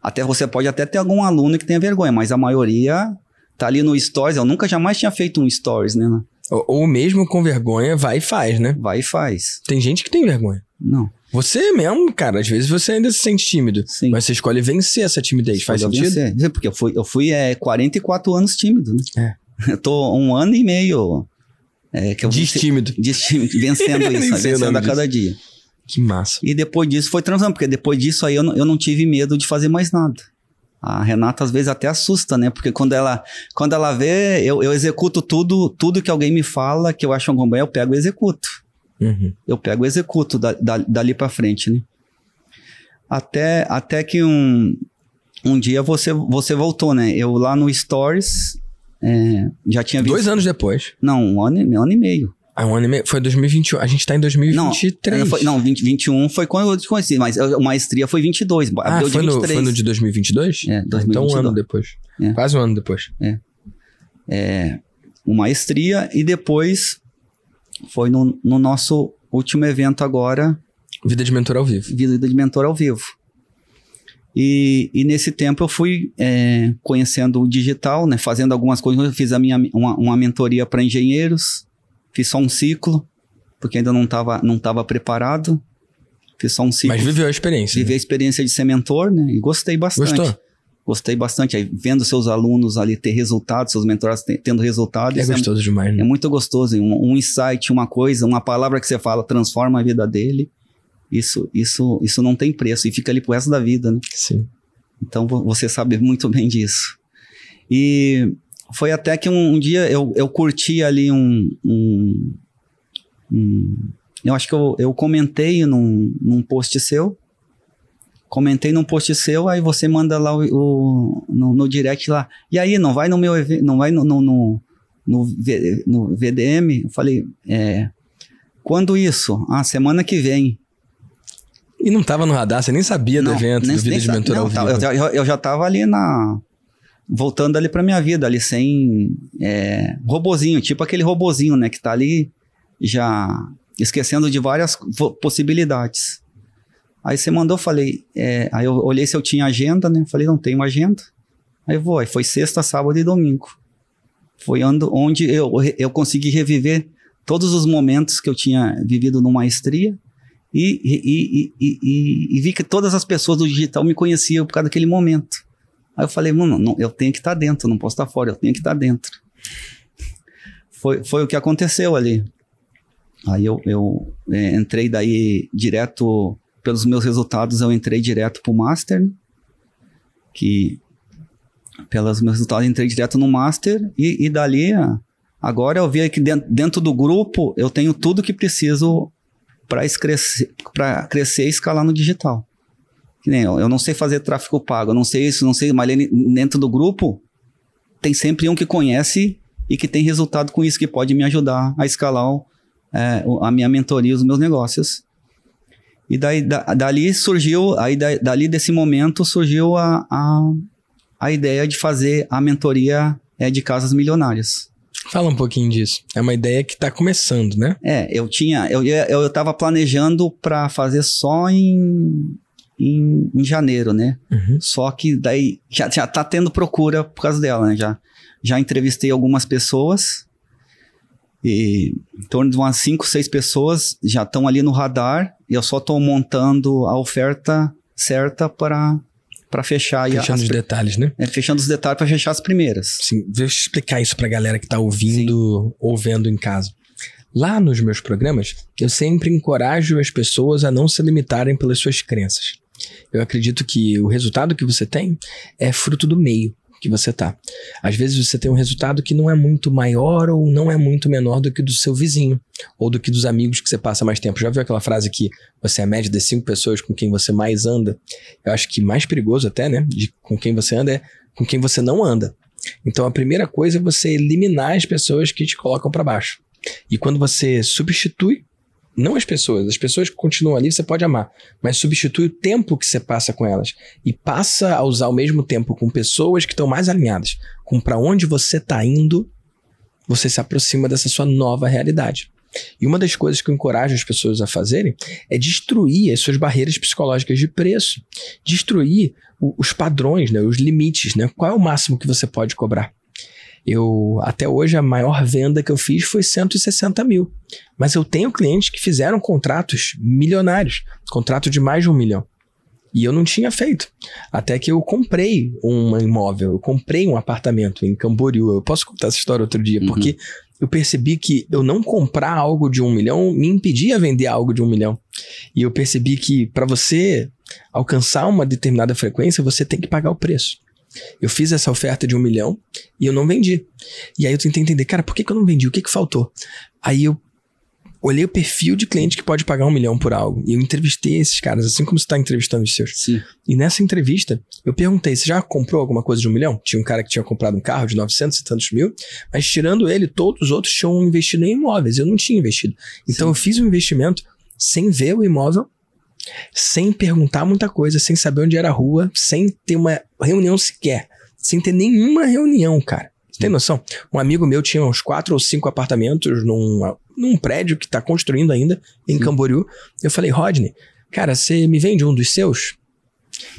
Até você pode até ter algum aluno que tenha vergonha, mas a maioria tá ali no stories. Eu nunca jamais tinha feito um stories, né? Ou, ou mesmo com vergonha, vai e faz, né? Vai e faz. Tem gente que tem vergonha. Não. Você mesmo, cara, às vezes você ainda se sente tímido. Sim. Mas você escolhe vencer essa timidez. Faz sentido? Vencer. Porque eu fui, eu fui é, 44 anos tímido, né? É. <laughs> Eu tô um ano e meio. É, que eu Destímido. Destímido, vencendo <laughs> isso, vencendo a cada dia. Que massa. E depois disso foi transando, porque depois disso aí eu não, eu não tive medo de fazer mais nada. A Renata às vezes até assusta, né? Porque quando ela, quando ela vê, eu, eu executo tudo, tudo que alguém me fala, que eu acho um bom, eu pego e executo. Uhum. Eu pego e executo da, da, dali para frente, né? Até, até que um, um dia você, você voltou, né? Eu lá no Stories é, já tinha visto. Dois anos depois. Não, um ano, um ano e meio. Ah, um ano e meio. Foi 2021. A gente tá em 2023. Não, foi, não 20, 21 foi quando eu te conheci, mas a maestria foi 22. Ah, foi, no, foi no de 2022? É, 2022. Então um ano depois. É. Quase um ano depois. É. é. Uma maestria e depois foi no, no nosso último evento agora. Vida de Mentor ao Vivo. Vida de Mentor ao Vivo. E, e nesse tempo eu fui é, conhecendo o digital, né, fazendo algumas coisas. Eu fiz a minha, uma, uma mentoria para engenheiros, fiz só um ciclo, porque ainda não estava não tava preparado. Fiz só um ciclo. Mas viveu a experiência. Vivi né? a experiência de ser mentor, né? E gostei bastante. Gostou? Gostei bastante. Aí, vendo seus alunos ali ter resultados, seus mentorados tendo resultados. É, é gostoso é, demais, né? É muito gostoso. Um, um insight, uma coisa, uma palavra que você fala transforma a vida dele. Isso, isso, isso não tem preço e fica ali pro resto da vida, né? Sim. Então você sabe muito bem disso. E foi até que um, um dia eu, eu curti ali um, um, um, eu acho que eu, eu comentei num, num post seu comentei num post seu, aí você manda lá o, o no, no, direct lá. E aí, não vai no meu evento, não vai no, no, no, no, no VDM? Eu falei, é, quando isso? Ah, semana que vem. E não tava no radar, você nem sabia Não, do evento, nem- do Vida de Mentor não, ao vivo. eu, já- eu, já tava ali na. Voltando ali pra minha vida, ali sem. É, robozinho, tipo aquele robozinho, né? Que tá ali já esquecendo de várias possibilidades. Aí você mandou, falei. é, aí eu olhei se eu tinha agenda, né? Falei, não tenho agenda. Aí vou, aí foi sexta, sábado e domingo. Foi onde eu, eu consegui reviver todos os momentos que eu tinha vivido no Maestria. E, e, e, e, vi que todas as pessoas do digital me conheciam por causa daquele momento. Aí eu falei, mano, não, eu tenho que estar dentro, não posso estar fora, eu tenho que estar dentro. Foi, foi o que aconteceu ali. Aí eu, eu é, entrei daí direto, pelos meus resultados, eu entrei direto pro Master, né? que pelos meus resultados entrei direto no Master e, e dali, ah, agora eu vi que dentro, dentro do grupo eu tenho tudo que preciso para crescer, crescer e escalar no digital. Eu, não sei fazer tráfego pago, eu não sei isso, não sei, mas dentro do grupo tem sempre um que conhece e que tem resultado com isso, que pode me ajudar a escalar é, a minha mentoria, os meus negócios. E daí, da- dali surgiu, aí da- dali desse momento surgiu a, a, a ideia de fazer a mentoria é, de casas milionárias. Fala um pouquinho disso. É uma ideia que tá começando, né? É, eu tinha, eu, eu, eu tava planejando para fazer só em, em, em janeiro, né? Uhum. Só que daí já, já tá tendo procura por causa dela, né? Já, já entrevistei algumas pessoas e em torno de umas 5, 6 pessoas já estão ali no radar e eu só estou montando a oferta certa para para fechar Fechando as, os detalhes, né? é, fechando os detalhes para fechar as primeiras. Sim, deixa eu explicar isso pra galera que tá ouvindo ou vendo em casa. Lá nos meus programas, eu sempre encorajo as pessoas a não se limitarem pelas suas crenças. Eu acredito que o resultado que você tem é fruto do meio que você tá. Às vezes você tem um resultado que não é muito maior ou não é muito menor do que do seu vizinho ou do que dos amigos que você passa mais tempo. Já viu aquela frase que você é a média das cinco pessoas com quem você mais anda? Eu acho que mais perigoso até, né, de com quem você anda é com quem você não anda. Então a primeira coisa é você eliminar as pessoas que te colocam para baixo. E quando você substitui, não as pessoas, as pessoas que continuam ali você pode amar, mas substitui o tempo que você passa com elas e passa a usar o mesmo tempo com pessoas que estão mais alinhadas com para onde você está indo, você se aproxima dessa sua nova realidade. E uma das coisas que eu encorajo as pessoas a fazerem é destruir as suas barreiras psicológicas de preço, destruir o- os padrões, né, os limites, né? Qual é o máximo que você pode cobrar? Eu até hoje a maior venda que eu fiz foi 160 mil, mas eu tenho clientes que fizeram contratos milionários, contrato de mais de um milhão. E eu não tinha feito. Até que eu comprei um imóvel, eu comprei um apartamento em Camboriú. Eu posso contar essa história outro dia, Uhum. porque eu percebi que eu não comprar algo de um milhão me impedia vender algo de um milhão. E eu percebi que para você alcançar uma determinada frequência, você tem que pagar o preço. Eu fiz essa oferta de um milhão e eu não vendi. E aí eu tentei entender, cara, por que, que eu não vendi? O que, que faltou? Aí eu olhei o perfil de cliente que pode pagar um milhão por algo. E eu entrevistei esses caras, assim como você está entrevistando os seus. Sim. E nessa entrevista, eu perguntei: você já comprou alguma coisa de um milhão? Tinha um cara que tinha comprado um carro de 900 e tantos mil, mas tirando ele, todos os outros tinham investido em imóveis. Eu não tinha investido. Então Sim. eu fiz um investimento sem ver o imóvel, sem perguntar muita coisa, sem saber onde era a rua, sem ter uma reunião sequer, sem ter nenhuma reunião, cara. Você tem noção? Um amigo meu tinha uns quatro ou cinco apartamentos num, num prédio que tá construindo ainda em Sim. Camboriú. Eu falei, Rodney, cara, você me vende um dos seus?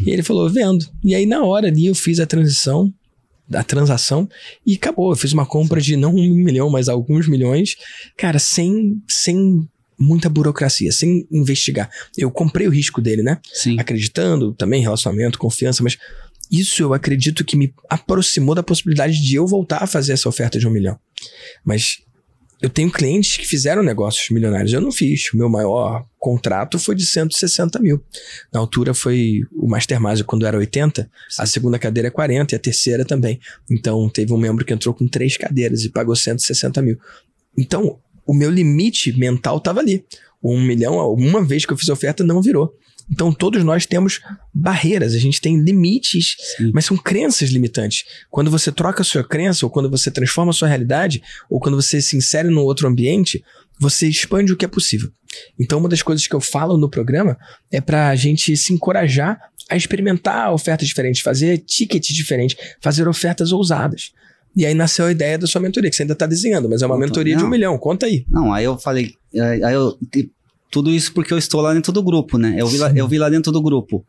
E ele falou, vendo. E aí, na hora ali, eu fiz a transição, a transação, e acabou. Eu fiz uma compra de não um milhão, mas alguns milhões, cara, sem, sem muita burocracia, sem investigar. Eu comprei o risco dele, né? Sim. Acreditando também, relacionamento, confiança, mas isso eu acredito que me aproximou da possibilidade de eu voltar a fazer essa oferta de um milhão. Mas eu tenho clientes que fizeram negócios milionários. Eu não fiz. O meu maior contrato foi de 160 mil. Na altura foi o Mastermind quando era 80, a segunda cadeira é 40 e a terceira também. Então teve um membro que entrou com três cadeiras e pagou 160 mil. Então o meu limite mental estava ali. Um milhão, uma vez que eu fiz a oferta, não virou. Então todos nós temos barreiras, a gente tem limites Sim. mas são crenças limitantes. Quando você troca a sua crença, ou quando você transforma a sua realidade, ou quando você se insere num outro ambiente, você expande o que é possível. Então, uma das coisas que eu falo no programa é pra gente se encorajar a experimentar ofertas diferentes, fazer tickets diferentes, fazer ofertas ousadas. E aí nasceu a ideia da sua mentoria, que você ainda tá desenhando, mas é uma Conta- mentoria de um não. milhão. Conta aí. Não, aí eu falei, aí eu, tudo isso porque eu estou lá dentro do grupo, né? Eu vi, lá, eu vi lá dentro do grupo.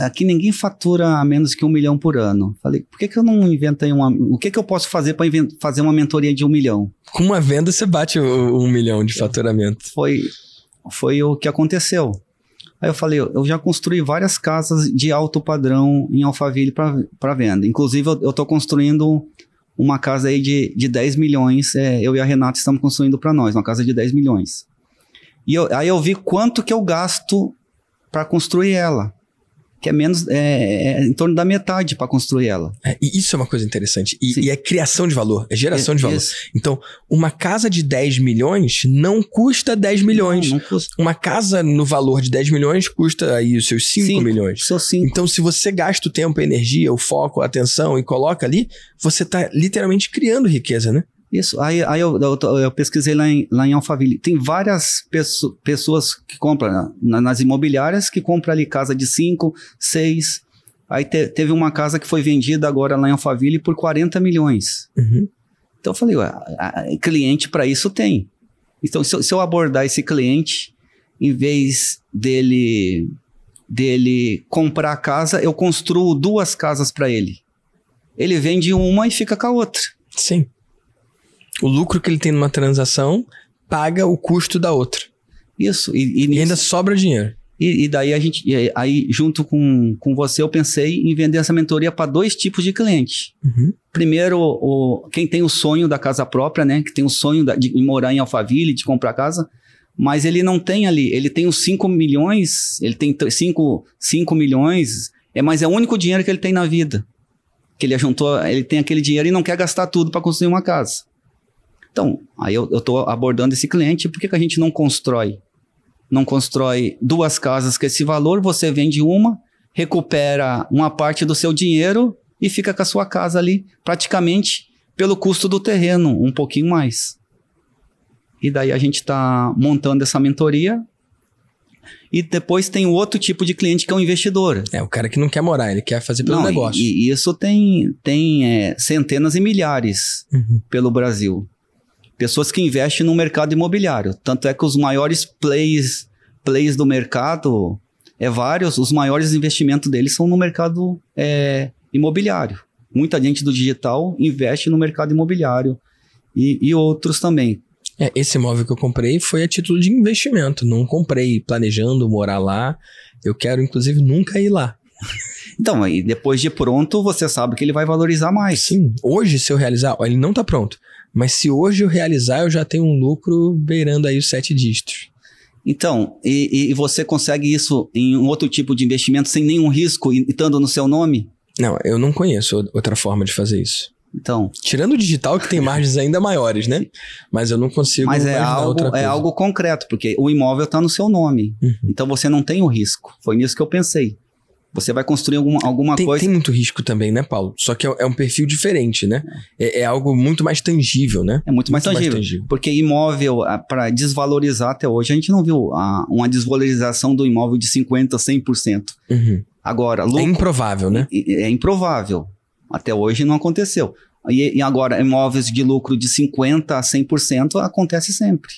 Aqui ninguém fatura a menos que um milhão por ano. Falei, por que, que eu não invento aí uma. O que, que eu posso fazer para fazer uma mentoria de um milhão? Com uma venda, você bate o um milhão de faturamento. Foi, foi o que aconteceu. Aí eu falei, eu já construí várias casas de alto padrão em Alphaville para venda. Inclusive, eu estou construindo uma casa aí de, de 10 milhões. é, eu e a Renata estamos construindo para nós, uma casa de 10 milhões. E eu- aí eu vi quanto que eu gasto para construir ela. Que é menos, é, é em torno da metade para construir ela. É, e isso é uma coisa interessante. E, e é criação de valor, é geração de valor. Isso. Então, uma casa de 10 milhões não custa 10 milhões. Não, não custa. Uma casa no valor de 10 milhões custa aí os seus 5 Cinco. milhões. Sou cinco. Então, se você gasta o tempo, a energia, o foco, a atenção e coloca ali, você tá literalmente criando riqueza, né? Isso, aí, aí eu, eu, eu pesquisei lá em, lá em Alphaville. Tem várias pesso- pessoas que compram na- nas imobiliárias que compram ali casa de 5, 6. Aí te- teve uma casa que foi vendida agora lá em Alphaville por 40 milhões. Uhum. Então eu falei, ué, cliente para isso tem. Então se eu, se eu abordar esse cliente, em vez dele dele comprar a casa, eu construo duas casas para ele. Ele vende uma e fica com a outra. Sim. O lucro que ele tem numa transação paga o custo da outra. Isso, e, e E ainda sobra dinheiro. E, e daí a gente, aí- junto com, com você, eu pensei em vender essa mentoria para dois tipos de cliente. Uhum. Primeiro, o, quem tem o sonho da casa própria, né? Que tem o sonho da- de morar em Alphaville, de comprar casa, mas ele não tem ali, ele tem os 5 milhões, ele tem 5 milhões, é, mas é o único dinheiro que ele tem na vida. Que ele juntou, ele tem aquele dinheiro e não quer gastar tudo para construir uma casa. Então, aí eu, tô abordando esse cliente, por que, que a gente não constrói? Não constrói duas casas com esse valor, você vende uma, recupera uma parte do seu dinheiro e fica com a sua casa ali, praticamente pelo custo do terreno, um pouquinho mais. E daí a gente está montando essa mentoria. E depois tem o outro tipo de cliente que é o investidor. É, o cara que não quer morar, ele quer fazer pelo Não, negócio. E, e isso tem, tem é, centenas e milhares Uhum. pelo Brasil. Pessoas que investem no mercado imobiliário. Tanto é que os maiores plays, plays do mercado, é vários, os maiores investimentos deles são no mercado é, imobiliário. Muita gente do digital investe no mercado imobiliário. E, e outros também. É, esse imóvel que eu comprei foi a título de investimento. Não comprei planejando morar lá. Eu quero, inclusive, nunca ir lá. <laughs> Então, aí depois de pronto, você sabe que ele vai valorizar mais. Sim, hoje, se eu realizar, ó, ele não tá pronto. Mas se hoje eu realizar, eu já tenho um lucro beirando aí os sete dígitos. Então, e, e- você consegue isso em um outro tipo de investimento sem nenhum risco e estando no seu nome? Não, eu não conheço outra forma de fazer isso. Então, Tirando o digital, que tem <laughs> margens ainda maiores, né? Mas eu não consigo mas é algo, é algo concreto, porque o imóvel está no seu nome. Uhum. Então você não tem o risco. Foi nisso que eu pensei. Você vai construir alguma, alguma Tem, coisa. tem muito risco também, né, Paulo? Só que é, é um perfil diferente, né? É, é algo muito mais tangível, né? É muito mais Muito mais tangível. tangível. Porque imóvel, para desvalorizar até hoje, a gente não viu ah, uma desvalorização do imóvel de 50%, 100%. Uhum. Agora, É improvável, né? é, é improvável. Até hoje não aconteceu. E, e agora, imóveis de lucro de 50% a 100% acontece sempre.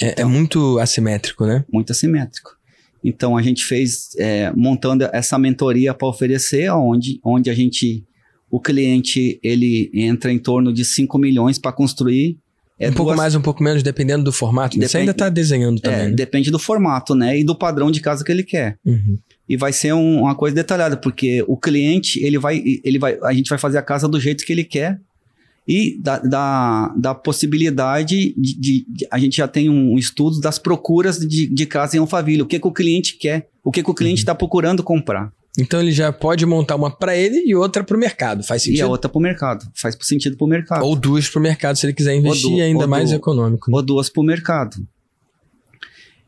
É, é muito assimétrico, né? muito assimétrico. Então a gente fez é, montando essa mentoria para oferecer, onde, onde a gente o cliente ele entra em torno de 5 milhões para construir. É um pouco duas- mais, um pouco menos, dependendo do formato. né? Você Depende- ainda tá desenhando é, também, né? depende do formato, né? E do padrão de casa que ele quer. Uhum. E vai ser um- uma coisa detalhada, porque o cliente, ele vai, ele vai, a gente vai fazer a casa do jeito que ele quer e da, da, da possibilidade de, de- de- A gente já tem um estudo das procuras de, de casa em Alphaville. O que, que o cliente quer, o que, que o cliente Uhum. está procurando comprar. Então ele já pode montar uma pra ele e outra pro mercado. Faz E sentido? a outra para o mercado. Faz sentido para o mercado. Ou duas pro mercado, se ele quiser investir du- ainda mais du- econômico. né? ou duas para o mercado.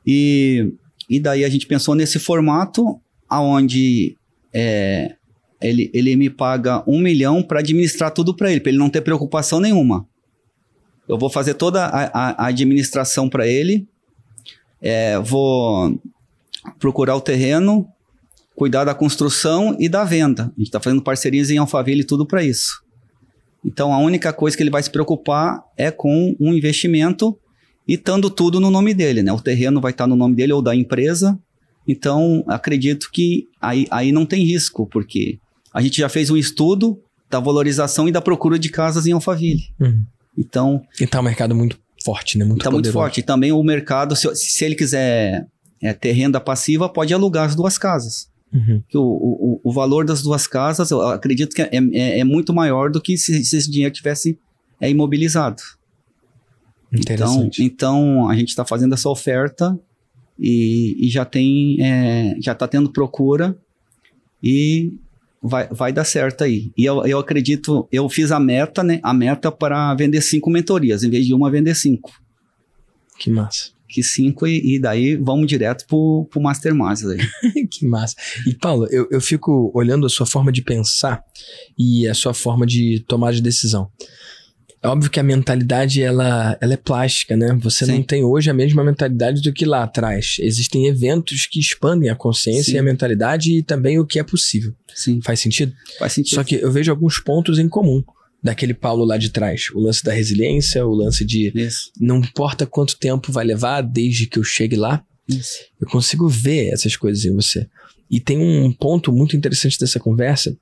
E, e daí a gente pensou nesse formato aonde é, ele, ele me paga um milhão para administrar tudo para ele, para ele não ter preocupação nenhuma. Eu vou fazer toda a, a- administração para ele. É, vou procurar o terreno, cuidar da construção e da venda. A gente está fazendo parcerias em Alphaville e tudo para isso. Então a única coisa que ele vai se preocupar é com um investimento e estando tudo no nome dele, né? O terreno vai estar no nome dele ou da empresa. Então acredito que aí, aí não tem risco, porque a gente já fez um estudo da valorização e da procura de casas em Alphaville. Uhum. Então. E tá um mercado muito forte, né? Muito tá muito forte. E também o mercado, se, se ele quiser é, ter renda passiva, pode alugar as duas casas. Uhum. O, o, o valor das duas casas, eu acredito que é, é, é muito maior do que se, se esse dinheiro tivesse é, imobilizado. Então, então a gente está fazendo essa oferta e, e já tem, é, já está tendo procura e vai, vai dar certo aí. E eu, eu acredito, eu fiz a meta, né? A meta para vender cinco mentorias, em vez de uma, vender cinco. Que massa. Que cinco, e, e daí vamos direto pro, pro Masterminds aí. <laughs> que massa. E Paulo, eu, eu fico olhando a sua forma de pensar e a sua forma de tomar de decisão. É óbvio que a mentalidade ela, ela é plástica, né? Você Sim. não tem hoje a mesma mentalidade do que lá atrás. Existem eventos que expandem a consciência Sim. e a mentalidade e também o que é possível. Sim. Faz sentido? Faz sentido. Só que eu vejo alguns pontos em comum daquele Paulo lá de trás. O lance da resiliência, o lance de Isso. não importa quanto tempo vai levar desde que eu chegue lá. Isso. Eu consigo ver essas coisas em você. E tem um ponto muito interessante dessa conversa,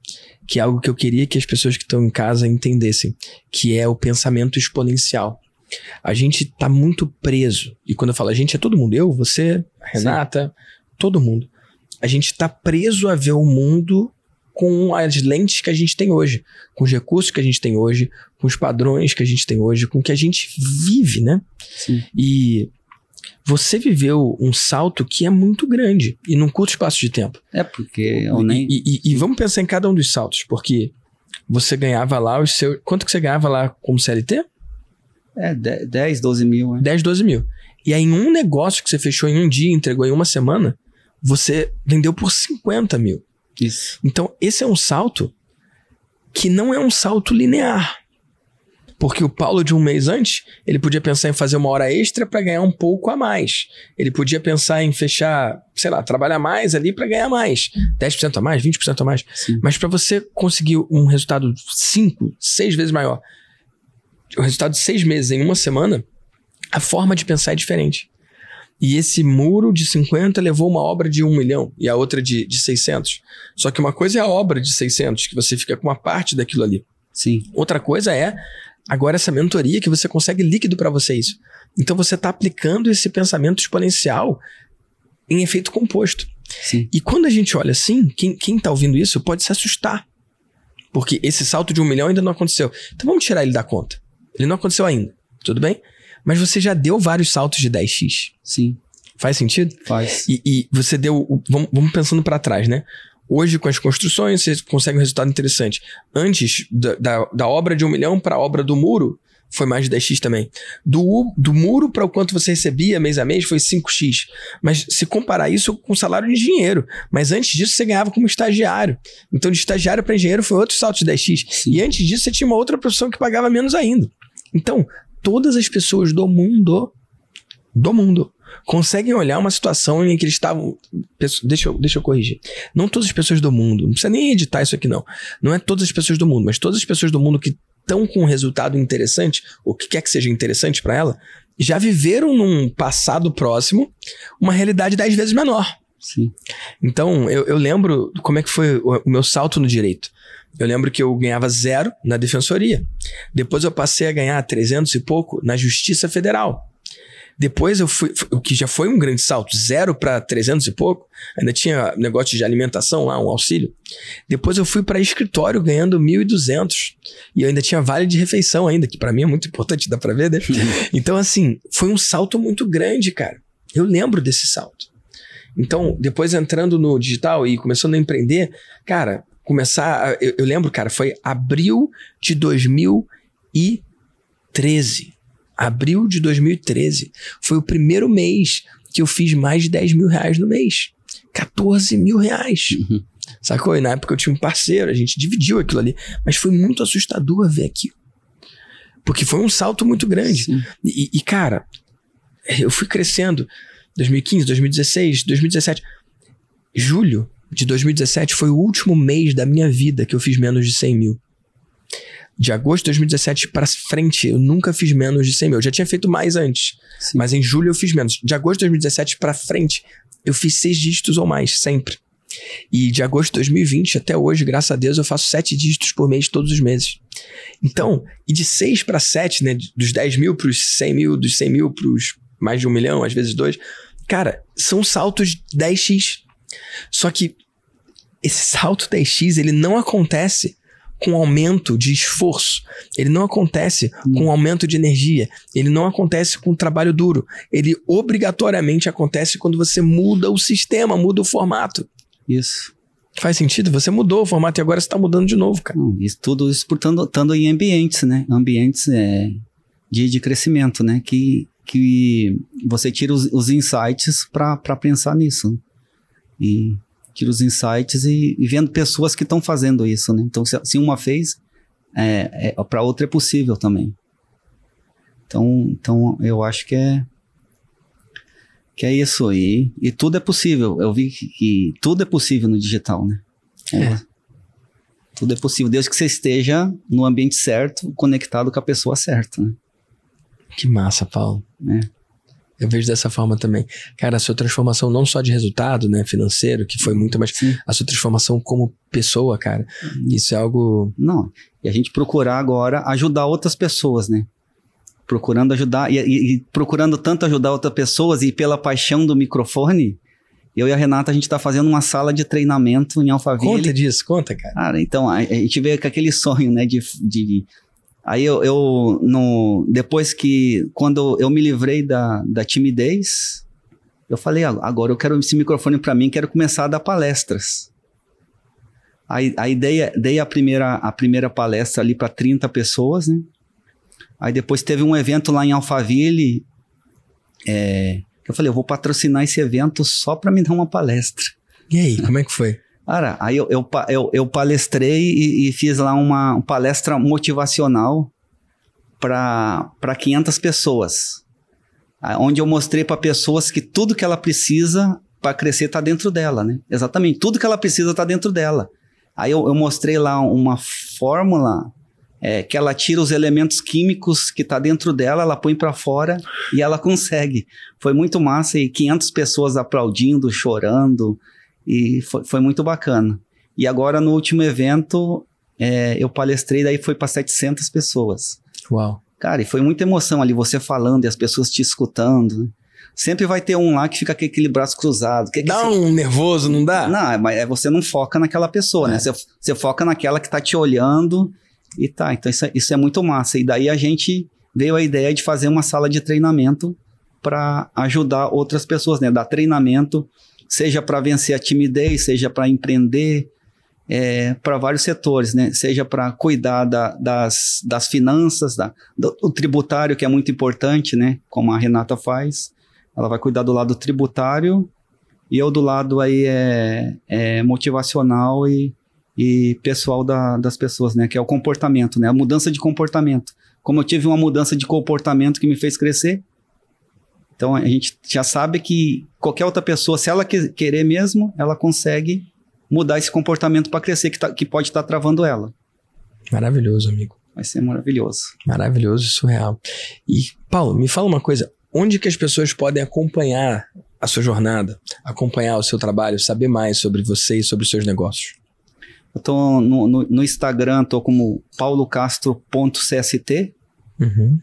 que é algo que eu queria que as pessoas que estão em casa entendessem, que é o pensamento exponencial. A gente está muito preso. E quando eu falo a gente, é todo mundo. Eu, você, Renata, Sim. todo mundo. A gente está preso a ver o mundo com as lentes que a gente tem hoje, com os recursos que a gente tem hoje, com os padrões que a gente tem hoje, com o que a gente vive, né? Sim. E você viveu um salto que é muito grande e num curto espaço de tempo. É, porque eu nem. E, e, e, vamos pensar em cada um dos saltos, porque você ganhava lá os seus. Quanto que você ganhava lá como CLT? É, 10, 12 mil. Né? 10, 12 mil. E aí, em um negócio que você fechou em um dia, entregou em uma semana, você vendeu por 50 mil. Isso. Então, esse é um salto que não é um salto linear. Porque o Paulo de um mês antes, ele podia pensar em fazer uma hora extra para ganhar um pouco a mais. Ele podia pensar em fechar, sei lá, trabalhar mais ali para ganhar mais. 10% a mais, 20% a mais. Sim. Mas para você conseguir um resultado 5, 6 vezes maior, o resultado de 6 meses em uma semana, a forma de pensar é diferente. E esse muro de 50 levou uma obra de 1 milhão e a outra de, de 600. Só que uma coisa é a obra de 600, que você fica com uma parte daquilo ali. Sim. Outra coisa é Agora, essa mentoria que você consegue líquido para você isso. Então, você está aplicando esse pensamento exponencial em efeito composto. Sim. E quando a gente olha assim, quem, quem tá ouvindo isso pode se assustar. Porque esse salto de um milhão ainda não aconteceu. Então vamos tirar ele da conta. Ele não aconteceu ainda. Tudo bem? Mas você já deu vários saltos de 10x. Sim. Faz sentido? Faz. E, e você deu. Vamos, vamos pensando para trás, né? Hoje, com as construções, você consegue um resultado interessante. Antes da, da, da obra de um milhão para a obra do muro, foi mais de 10x também. Do, do muro para o quanto você recebia mês a mês foi 5x. Mas se comparar isso com salário de engenheiro. Mas antes disso você ganhava como estagiário. Então de estagiário para engenheiro foi outro salto de 10x. Sim. E antes disso você tinha uma outra profissão que pagava menos ainda. Então, todas as pessoas do mundo, do mundo, conseguem olhar uma situação em que eles estavam. Deixa eu, deixa eu corrigir. Não todas as pessoas do mundo, não precisa nem editar isso aqui, não. Não é todas as pessoas do mundo, mas todas as pessoas do mundo que estão com um resultado interessante, ou que quer que seja interessante para ela, já viveram num passado próximo uma realidade dez vezes menor. Sim. Então, eu, eu lembro como é que foi o, o meu salto no direito. Eu lembro que eu ganhava zero na defensoria. Depois eu passei a ganhar 300 e pouco na Justiça Federal. Depois eu fui, o que já foi um grande salto, zero para 300 e pouco, ainda tinha negócio de alimentação lá, um auxílio. Depois eu fui para escritório ganhando 1.200 e eu ainda tinha vale de refeição ainda, que para mim é muito importante, dá para ver, né? <laughs> então assim, foi um salto muito grande, cara. Eu lembro desse salto. Então, depois entrando no digital e começando a empreender, cara, começar, eu, eu lembro, cara, foi abril de 2013 abril de 2013, foi o primeiro mês que eu fiz mais de 10 mil reais no mês. 14 mil reais. Uhum. Sacou? E na época eu tinha um parceiro, a gente dividiu aquilo ali. Mas foi muito assustador ver aquilo. Porque foi um salto muito grande. E, e, cara, eu fui crescendo. 2015, 2016, 2017. Julho de 2017 foi o último mês da minha vida que eu fiz menos de 100 mil. De agosto de 2017 para frente, eu nunca fiz menos de 100 mil. Eu já tinha feito mais antes, Sim. mas em julho eu fiz menos. De agosto de 2017 para frente, eu fiz seis dígitos ou mais, sempre. E de agosto de 2020 até hoje, graças a Deus, eu faço sete dígitos por mês todos os meses. Então, e de 6 para 7, né? Dos 10 mil para os 100 mil, dos 100 mil para os mais de um milhão, às vezes dois. Cara, são saltos de 10x. Só que esse salto 10x, ele não acontece com aumento de esforço. Ele não acontece com aumento de energia. Ele não acontece com trabalho duro. Ele obrigatoriamente acontece quando você muda o sistema, muda o formato. Isso. Faz sentido? Você mudou o formato e agora você está mudando de novo, cara. Não, isso tudo isso por estando, em ambientes, né? Ambientes é, de, de crescimento, né? Que, que você tira os, os insights para pensar nisso. E tira os insights e, e vendo pessoas que estão fazendo isso, né? Então, se, se uma fez, é, é, para outra é possível também. Então, então eu acho que é que é isso aí. E tudo é possível. Eu vi que, que tudo é possível no digital, né? É. Tudo é possível, desde que você esteja no ambiente certo, conectado com a pessoa certa, né? Que massa, Paulo. É. Eu vejo dessa forma também. Cara, a sua transformação não só de resultado, né, financeiro, que foi muito, mas Sim. a sua transformação como pessoa, cara. Isso é algo. Não. E a gente procurar agora ajudar outras pessoas, né? Procurando ajudar, e, e- e procurando tanto ajudar outras pessoas e pela paixão do microfone, eu e a Renata, a gente tá fazendo uma sala de treinamento em Alphaville. Conta disso, conta, cara. Cara, então, a, a gente veio com aquele sonho, né, de... de aí eu, eu no, depois que, quando eu me livrei da, da timidez, eu falei, "Ah, agora eu quero esse microfone para mim, quero começar a dar palestras. Aí, aí dei, dei a, primeira, a primeira palestra ali para 30 pessoas, né? Aí depois teve um evento lá em Alphaville, é, eu falei, eu vou patrocinar esse evento só para me dar uma palestra. E aí, como é que foi? Cara, aí eu, eu, eu, eu palestrei e, e fiz lá uma, uma palestra motivacional para 500 pessoas. Ah, Onde eu mostrei para pessoas que tudo que ela precisa para crescer está dentro dela, né? Exatamente, tudo que ela precisa está dentro dela. Aí eu, eu mostrei lá uma fórmula é, que ela tira os elementos químicos que está dentro dela, ela põe para fora e ela consegue. Foi muito massa e 500 pessoas aplaudindo, chorando e foi, foi muito bacana. E agora no último evento é, eu palestrei, daí foi para 700 pessoas. Uau. Cara, e foi muita emoção ali, você falando e as pessoas te escutando. né? Sempre vai ter um lá que fica com aquele braço cruzado. Que que Dá esse- um nervoso, não dá? Não, mas é- você não foca naquela pessoa, É. né? Você, você foca naquela que tá te olhando e tá. Então isso é, isso é muito massa. E daí a gente veio a ideia de fazer uma sala de treinamento para ajudar outras pessoas, né? Dar treinamento, seja para vencer a timidez, seja para empreender, para vários setores, né? Seja para cuidar da- das, das finanças, da, do, do tributário, que é muito importante, né? Como a Renata faz. Ela vai cuidar do lado tributário e eu do lado aí é, é motivacional e, e pessoal da- das pessoas, né? Que é o comportamento, né? A mudança de comportamento. Como eu tive uma mudança de comportamento que me fez crescer, então a gente já sabe que qualquer outra pessoa, se ela que- querer mesmo, ela consegue mudar esse comportamento para crescer, que, tá- que pode estar travando ela. Maravilhoso, amigo. Vai ser maravilhoso. Maravilhoso e surreal. E, Paulo, me fala uma coisa. Onde que as pessoas podem acompanhar a sua jornada, acompanhar o seu trabalho, saber mais sobre você e sobre os seus negócios? Eu tô no, no, no Instagram, tô como paulocastro.cst, Uhum.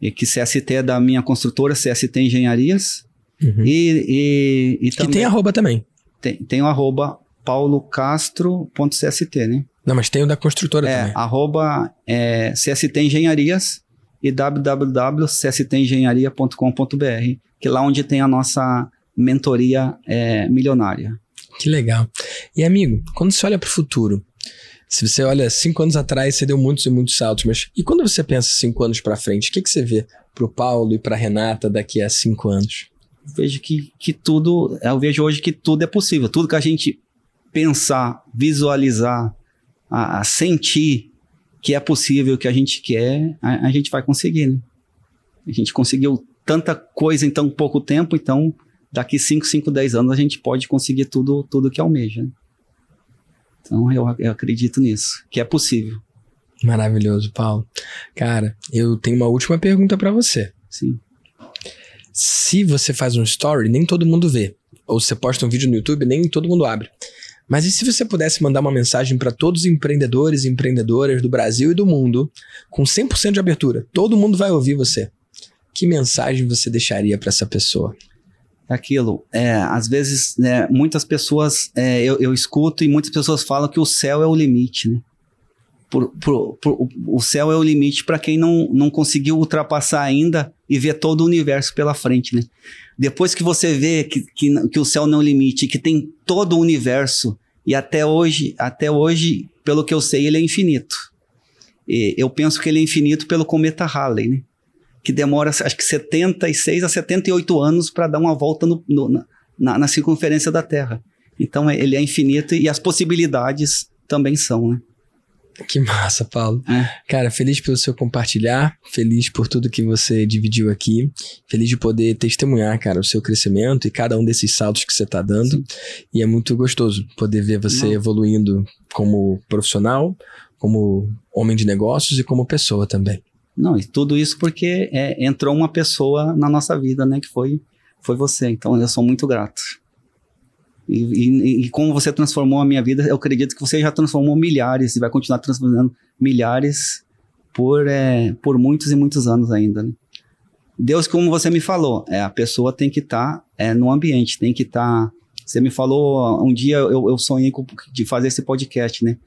E que CST é da minha construtora, CST Engenharias. Uhum. E, e, e Que também tem arroba também. tem, tem o arroba paulocastro.cst, né? Não, mas tem o da construtora É, também. arroba é, CST Engenharias e www.cstengenharia.com.br, que é lá onde tem a nossa mentoria é, milionária. Que legal. E, amigo, quando você olha para o futuro, se você olha cinco anos atrás, você deu muitos e muitos saltos, mas e quando você pensa cinco anos para frente, o que, que você vê pro Paulo e pra Renata daqui a cinco anos? vejo que, que tudo, eu vejo hoje que tudo é possível. Tudo que a gente pensar, visualizar, a, a sentir que é possível, que a gente quer, a, a gente vai conseguir, né? A gente conseguiu tanta coisa em tão pouco tempo, então daqui 5, 5, 10 anos a gente pode conseguir tudo, tudo que almeja. Né? Então eu, eu acredito nisso, que é possível. Maravilhoso, Paulo. Cara, eu tenho uma última pergunta para você. Sim. Se você faz um story, nem todo mundo vê. Ou você posta um vídeo no YouTube, nem todo mundo abre. Mas e se você pudesse mandar uma mensagem para todos os empreendedores e empreendedoras do Brasil e do mundo, com 100% de abertura? Todo mundo vai ouvir você. Que mensagem você deixaria para essa pessoa? Aquilo, é, às vezes, né, muitas pessoas, é, eu, eu escuto e muitas pessoas falam que o céu é o limite, né? Por, por, por, o céu é o limite para quem não, não conseguiu ultrapassar ainda e ver todo o universo pela frente, né? Depois que você vê que, que, que o céu não é o limite, que tem todo o universo e até hoje, até hoje, pelo que eu sei, ele é infinito. E eu penso que ele é infinito pelo cometa Halley, né? Que demora acho que 76 a 78 anos para dar uma volta no, no, na, na circunferência da Terra. Então ele é infinito e as possibilidades também são, né? Que massa, Paulo. É. Cara, feliz pelo seu compartilhar, feliz por tudo que você dividiu aqui, feliz de poder testemunhar, cara, o seu crescimento e cada um desses saltos que você está dando. Sim. E é muito gostoso poder ver você Não. evoluindo como profissional, como homem de negócios e como pessoa também. Não, e tudo isso porque é, entrou uma pessoa na nossa vida, né, que foi, foi você. Então eu sou muito grato. E, e, e, como você transformou a minha vida, eu acredito que você já transformou milhares e vai continuar transformando milhares por, é, por muitos e muitos anos ainda. Né? Deus, como você me falou, é, a pessoa tem que estar tá, é, no ambiente, tem que estar. Tá, você me falou, um dia eu, eu sonhei com, de fazer esse podcast, né?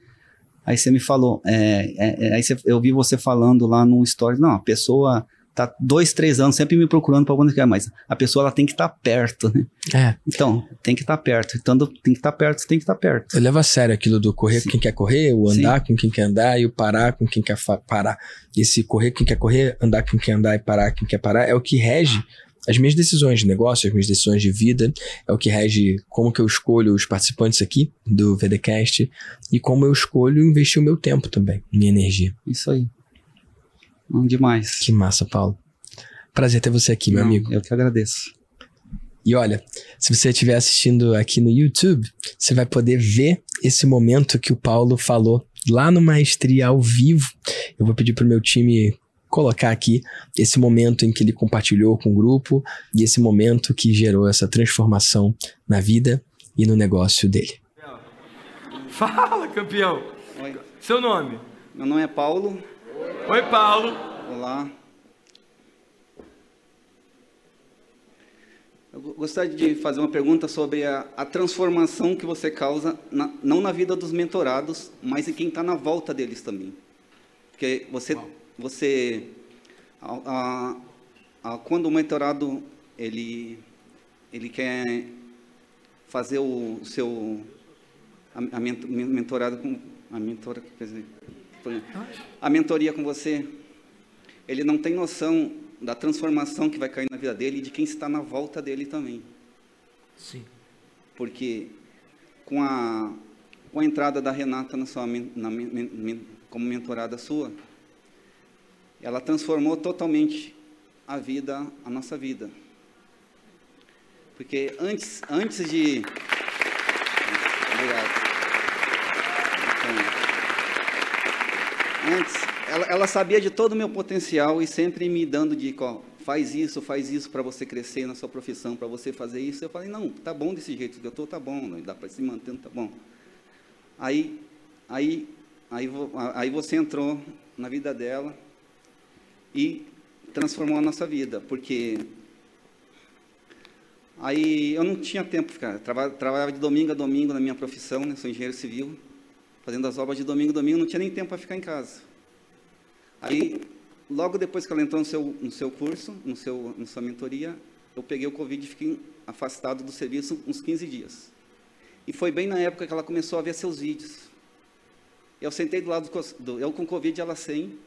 Aí você me falou, é, é, é aí você, eu vi você falando lá no story, não, a pessoa tá dois, três anos sempre me procurando para onde quer, mas a pessoa ela tem que estar tá perto, né? É. Então, tem que estar tá perto. Então, tem que estar tá perto, tem que estar tá perto. Eu levo a sério aquilo do correr Sim. com quem quer correr, o andar Sim. com quem quer andar e o parar com quem quer parar. Esse correr com quem quer correr, andar com quem quer andar e parar com quem quer parar é o que rege as minhas decisões de negócio, as minhas decisões de vida, é o que rege como que eu escolho os participantes aqui do VDcast e como eu escolho investir o meu tempo também, minha energia. Isso aí. Bom demais. Que massa, Paulo. Prazer ter você aqui, meu Não, amigo. Eu que agradeço. E olha, se você estiver assistindo aqui no YouTube, você vai poder ver esse momento que o Paulo falou lá no Maestria ao vivo. Eu vou pedir para o meu time colocar aqui esse momento em que ele compartilhou com o grupo e esse momento que gerou essa transformação na vida e no negócio dele. <laughs> Fala, campeão. Oi. Seu nome? Meu nome é Paulo. Oi, Paulo. Olá. Eu gostaria de fazer uma pergunta sobre a, a transformação que você causa, na, não na vida dos mentorados, mas em quem está na volta deles também. Porque você, você a, a, quando o mentorado ele, ele quer fazer o, o seu a, a mentorado com a mentora, a mentoria com você, ele não tem noção da transformação que vai cair na vida dele e de quem está na volta dele também. Sim. Porque com a, com a entrada da Renata na sua, na, como mentorada sua, ela transformou totalmente a vida, a nossa vida. Porque antes, antes de. Obrigado. antes, ela, ela, sabia de todo o meu potencial e sempre me dando dica, ó, faz isso, faz isso para você crescer na sua profissão, para você fazer isso. Eu falei, não, tá bom desse jeito que eu tô, tá bom, não dá para se manter, tá bom. Aí, aí, aí, aí você entrou na vida dela e transformou a nossa vida, porque aí eu não tinha tempo ficar, trabalhava, trabalhava de domingo a domingo na minha profissão, né, sou engenheiro civil, fazendo as obras de domingo a domingo, não tinha nem tempo para ficar em casa. Aí, logo depois que ela entrou no seu, no seu curso, no seu, na sua mentoria, eu peguei o Covid e fiquei afastado do serviço uns 15 dias. E foi bem na época que ela começou a ver seus vídeos. Eu sentei do lado do, eu com Covid, ela sem,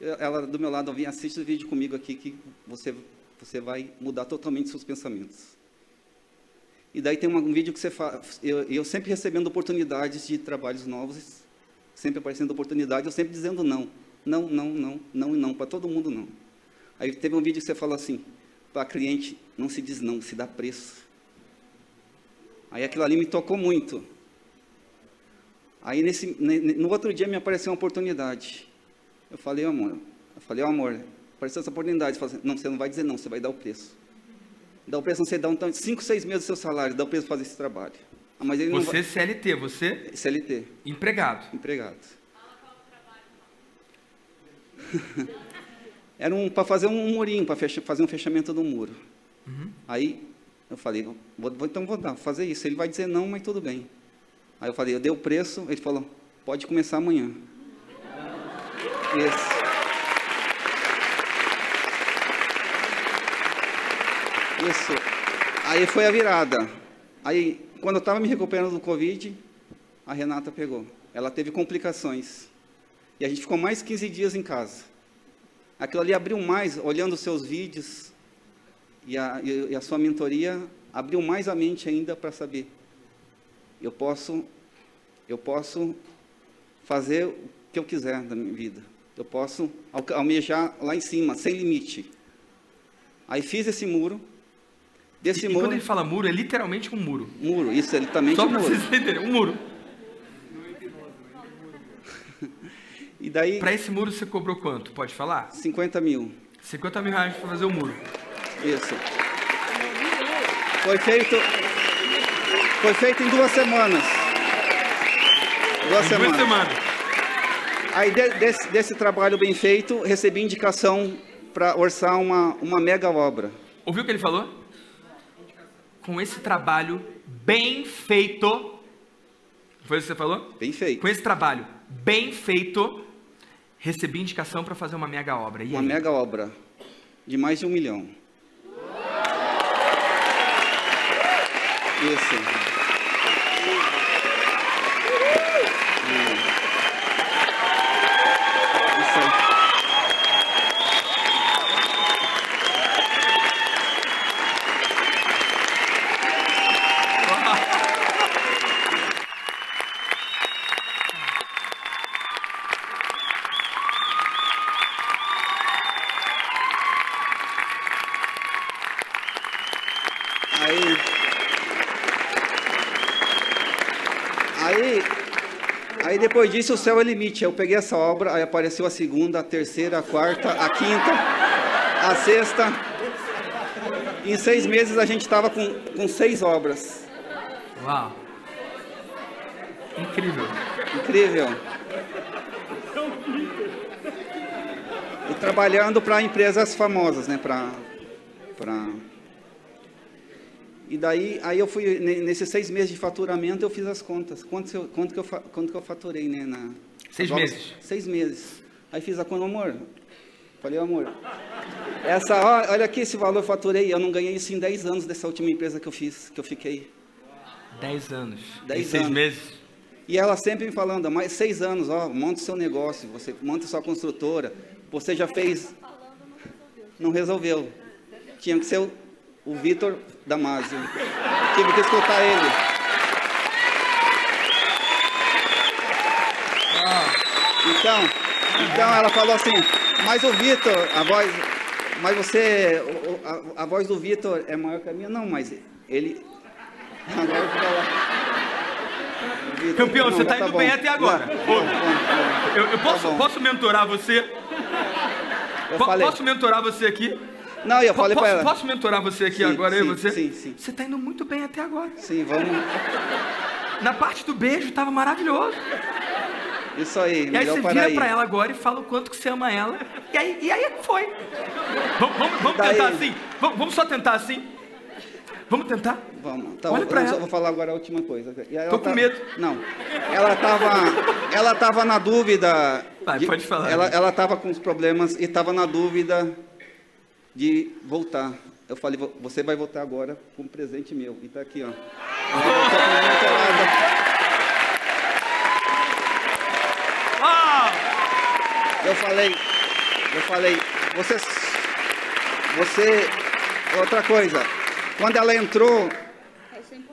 ela do meu lado, vinha assiste o vídeo comigo aqui que você você vai mudar totalmente seus pensamentos. E daí tem um vídeo que você faz. Eu, eu sempre recebendo oportunidades de trabalhos novos, sempre aparecendo oportunidades, eu sempre dizendo não. Não, não, não, não e não, para todo mundo não. Aí teve um vídeo que você falou assim, para cliente, não se diz não, se dá preço. Aí aquilo ali me tocou muito. Aí nesse, no outro dia me apareceu uma oportunidade. Eu falei, amor, eu falei, oh, amor, apareceu essa oportunidade. Falei, assim, não, você não vai dizer não, você vai dar o preço. Dá o preço, você dá um, cinco, seis meses do seu salário, dá o preço para fazer esse trabalho. Ah, mas ele você vai... CLT, você? CLT. Empregado. Empregado. <laughs> Era um, para fazer um murinho, para fazer um fechamento do muro. Uhum. Aí eu falei, vou, vou, então vou dar, fazer isso. Ele vai dizer não, mas tudo bem. Aí eu falei, eu dei o preço, ele falou, pode começar amanhã. Isso. Isso. Aí foi a virada. Aí, quando eu estava me recuperando do Covid, a Renata pegou. Ela teve complicações. E a gente ficou mais 15 dias em casa. Aquilo ali abriu mais, olhando os seus vídeos e a, e a sua mentoria, abriu mais a mente ainda para saber. Eu posso, eu posso fazer o que eu quiser da minha vida. Eu posso almejar lá em cima, sem limite. Aí fiz esse muro, Desse e, muro. E quando ele fala muro, é literalmente um muro. Muro, isso, ele também Só um para vocês entenderem, um muro. e daí. Para esse muro você cobrou quanto? Pode falar? 50 mil. 50 mil reais para fazer o muro. Isso. Foi feito. Foi feito em duas semanas. Duas em semanas. Duas semanas. Aí de, desse, desse trabalho bem feito, recebi indicação para orçar uma, uma mega obra. Ouviu o que ele falou? com esse trabalho bem feito. Foi isso que você falou? Bem feito. Com esse trabalho bem feito, recebi indicação para fazer uma mega obra. E uma aí? mega obra de mais de um milhão. Isso. Depois disso, o céu é limite. Eu peguei essa obra, aí apareceu a segunda, a terceira, a quarta, a quinta, a sexta. Em seis meses a gente estava com, com seis obras. Uau! Incrível. Incrível. E trabalhando para empresas famosas, né? Para e daí, aí eu fui, nesses seis meses de faturamento, eu fiz as contas. Quanto, eu, quanto, que, eu, quanto que eu faturei, né? Na, seis meses? Seis meses. Aí fiz a conta, amor. Falei, amor, essa, olha aqui esse valor eu faturei. Eu não ganhei isso em dez anos dessa última empresa que eu fiz, que eu fiquei. Dez anos. Dez em seis anos. meses. E ela sempre me falando, mais seis anos, ó, monta o seu negócio, você monta sua construtora, você já fez. Não resolveu. Tinha que ser o Vitor Damasio. Tive que escutar ele. Então, então ela falou assim, mas o Vitor, a voz, mas você, a, a voz do Vitor é maior que a minha? Não, mas ele. Agora eu vou falar. Campeão, não, você está tá indo bom. bem até agora. Não, não, eu, eu, posso, tá posso mentorar você? Eu posso mentorar você aqui? Não, eu falei para ela. Posso mentorar você aqui sim, agora, sim, eu você? Sim, sim. Você está indo muito bem até agora. Sim, vamos. <laughs> Na parte do beijo estava maravilhoso. Isso aí, E aí você vira para ela agora e fala o quanto que você ama ela. E aí, e aí foi. Vamos, vamos, vamos tentar assim? Vamos, vamos, só tentar assim? Vamos tentar? Vamos. Então, Olha para ela. Só vou falar agora a última coisa. Tô com tá... medo. Não. Ela estava ela tava na dúvida. Vai, de... pode falar. Ela, ela tava com os problemas e estava na dúvida de voltar. Eu falei, você vai voltar agora com um presente meu. E está aqui, ó. Eu falei, eu falei, você, você, outra coisa, quando ela entrou,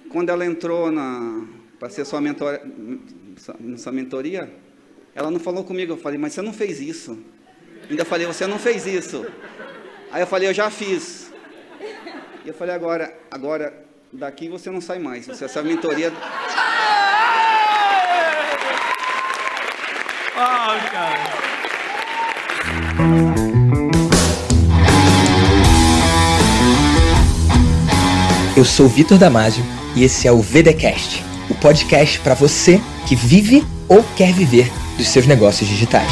quando ela entrou na, para ser sua, mentor, sua mentoria, ela não falou comigo, eu falei, mas você não fez isso. Ainda falei, você não fez isso. Aí eu falei, eu já fiz. E eu falei, agora, agora Daqui você não sai mais. Você essa mentoria. Ah, cara. Eu sou Vitor Damasio e esse é o VDcast, o podcast para você que vive ou quer viver dos seus negócios digitais.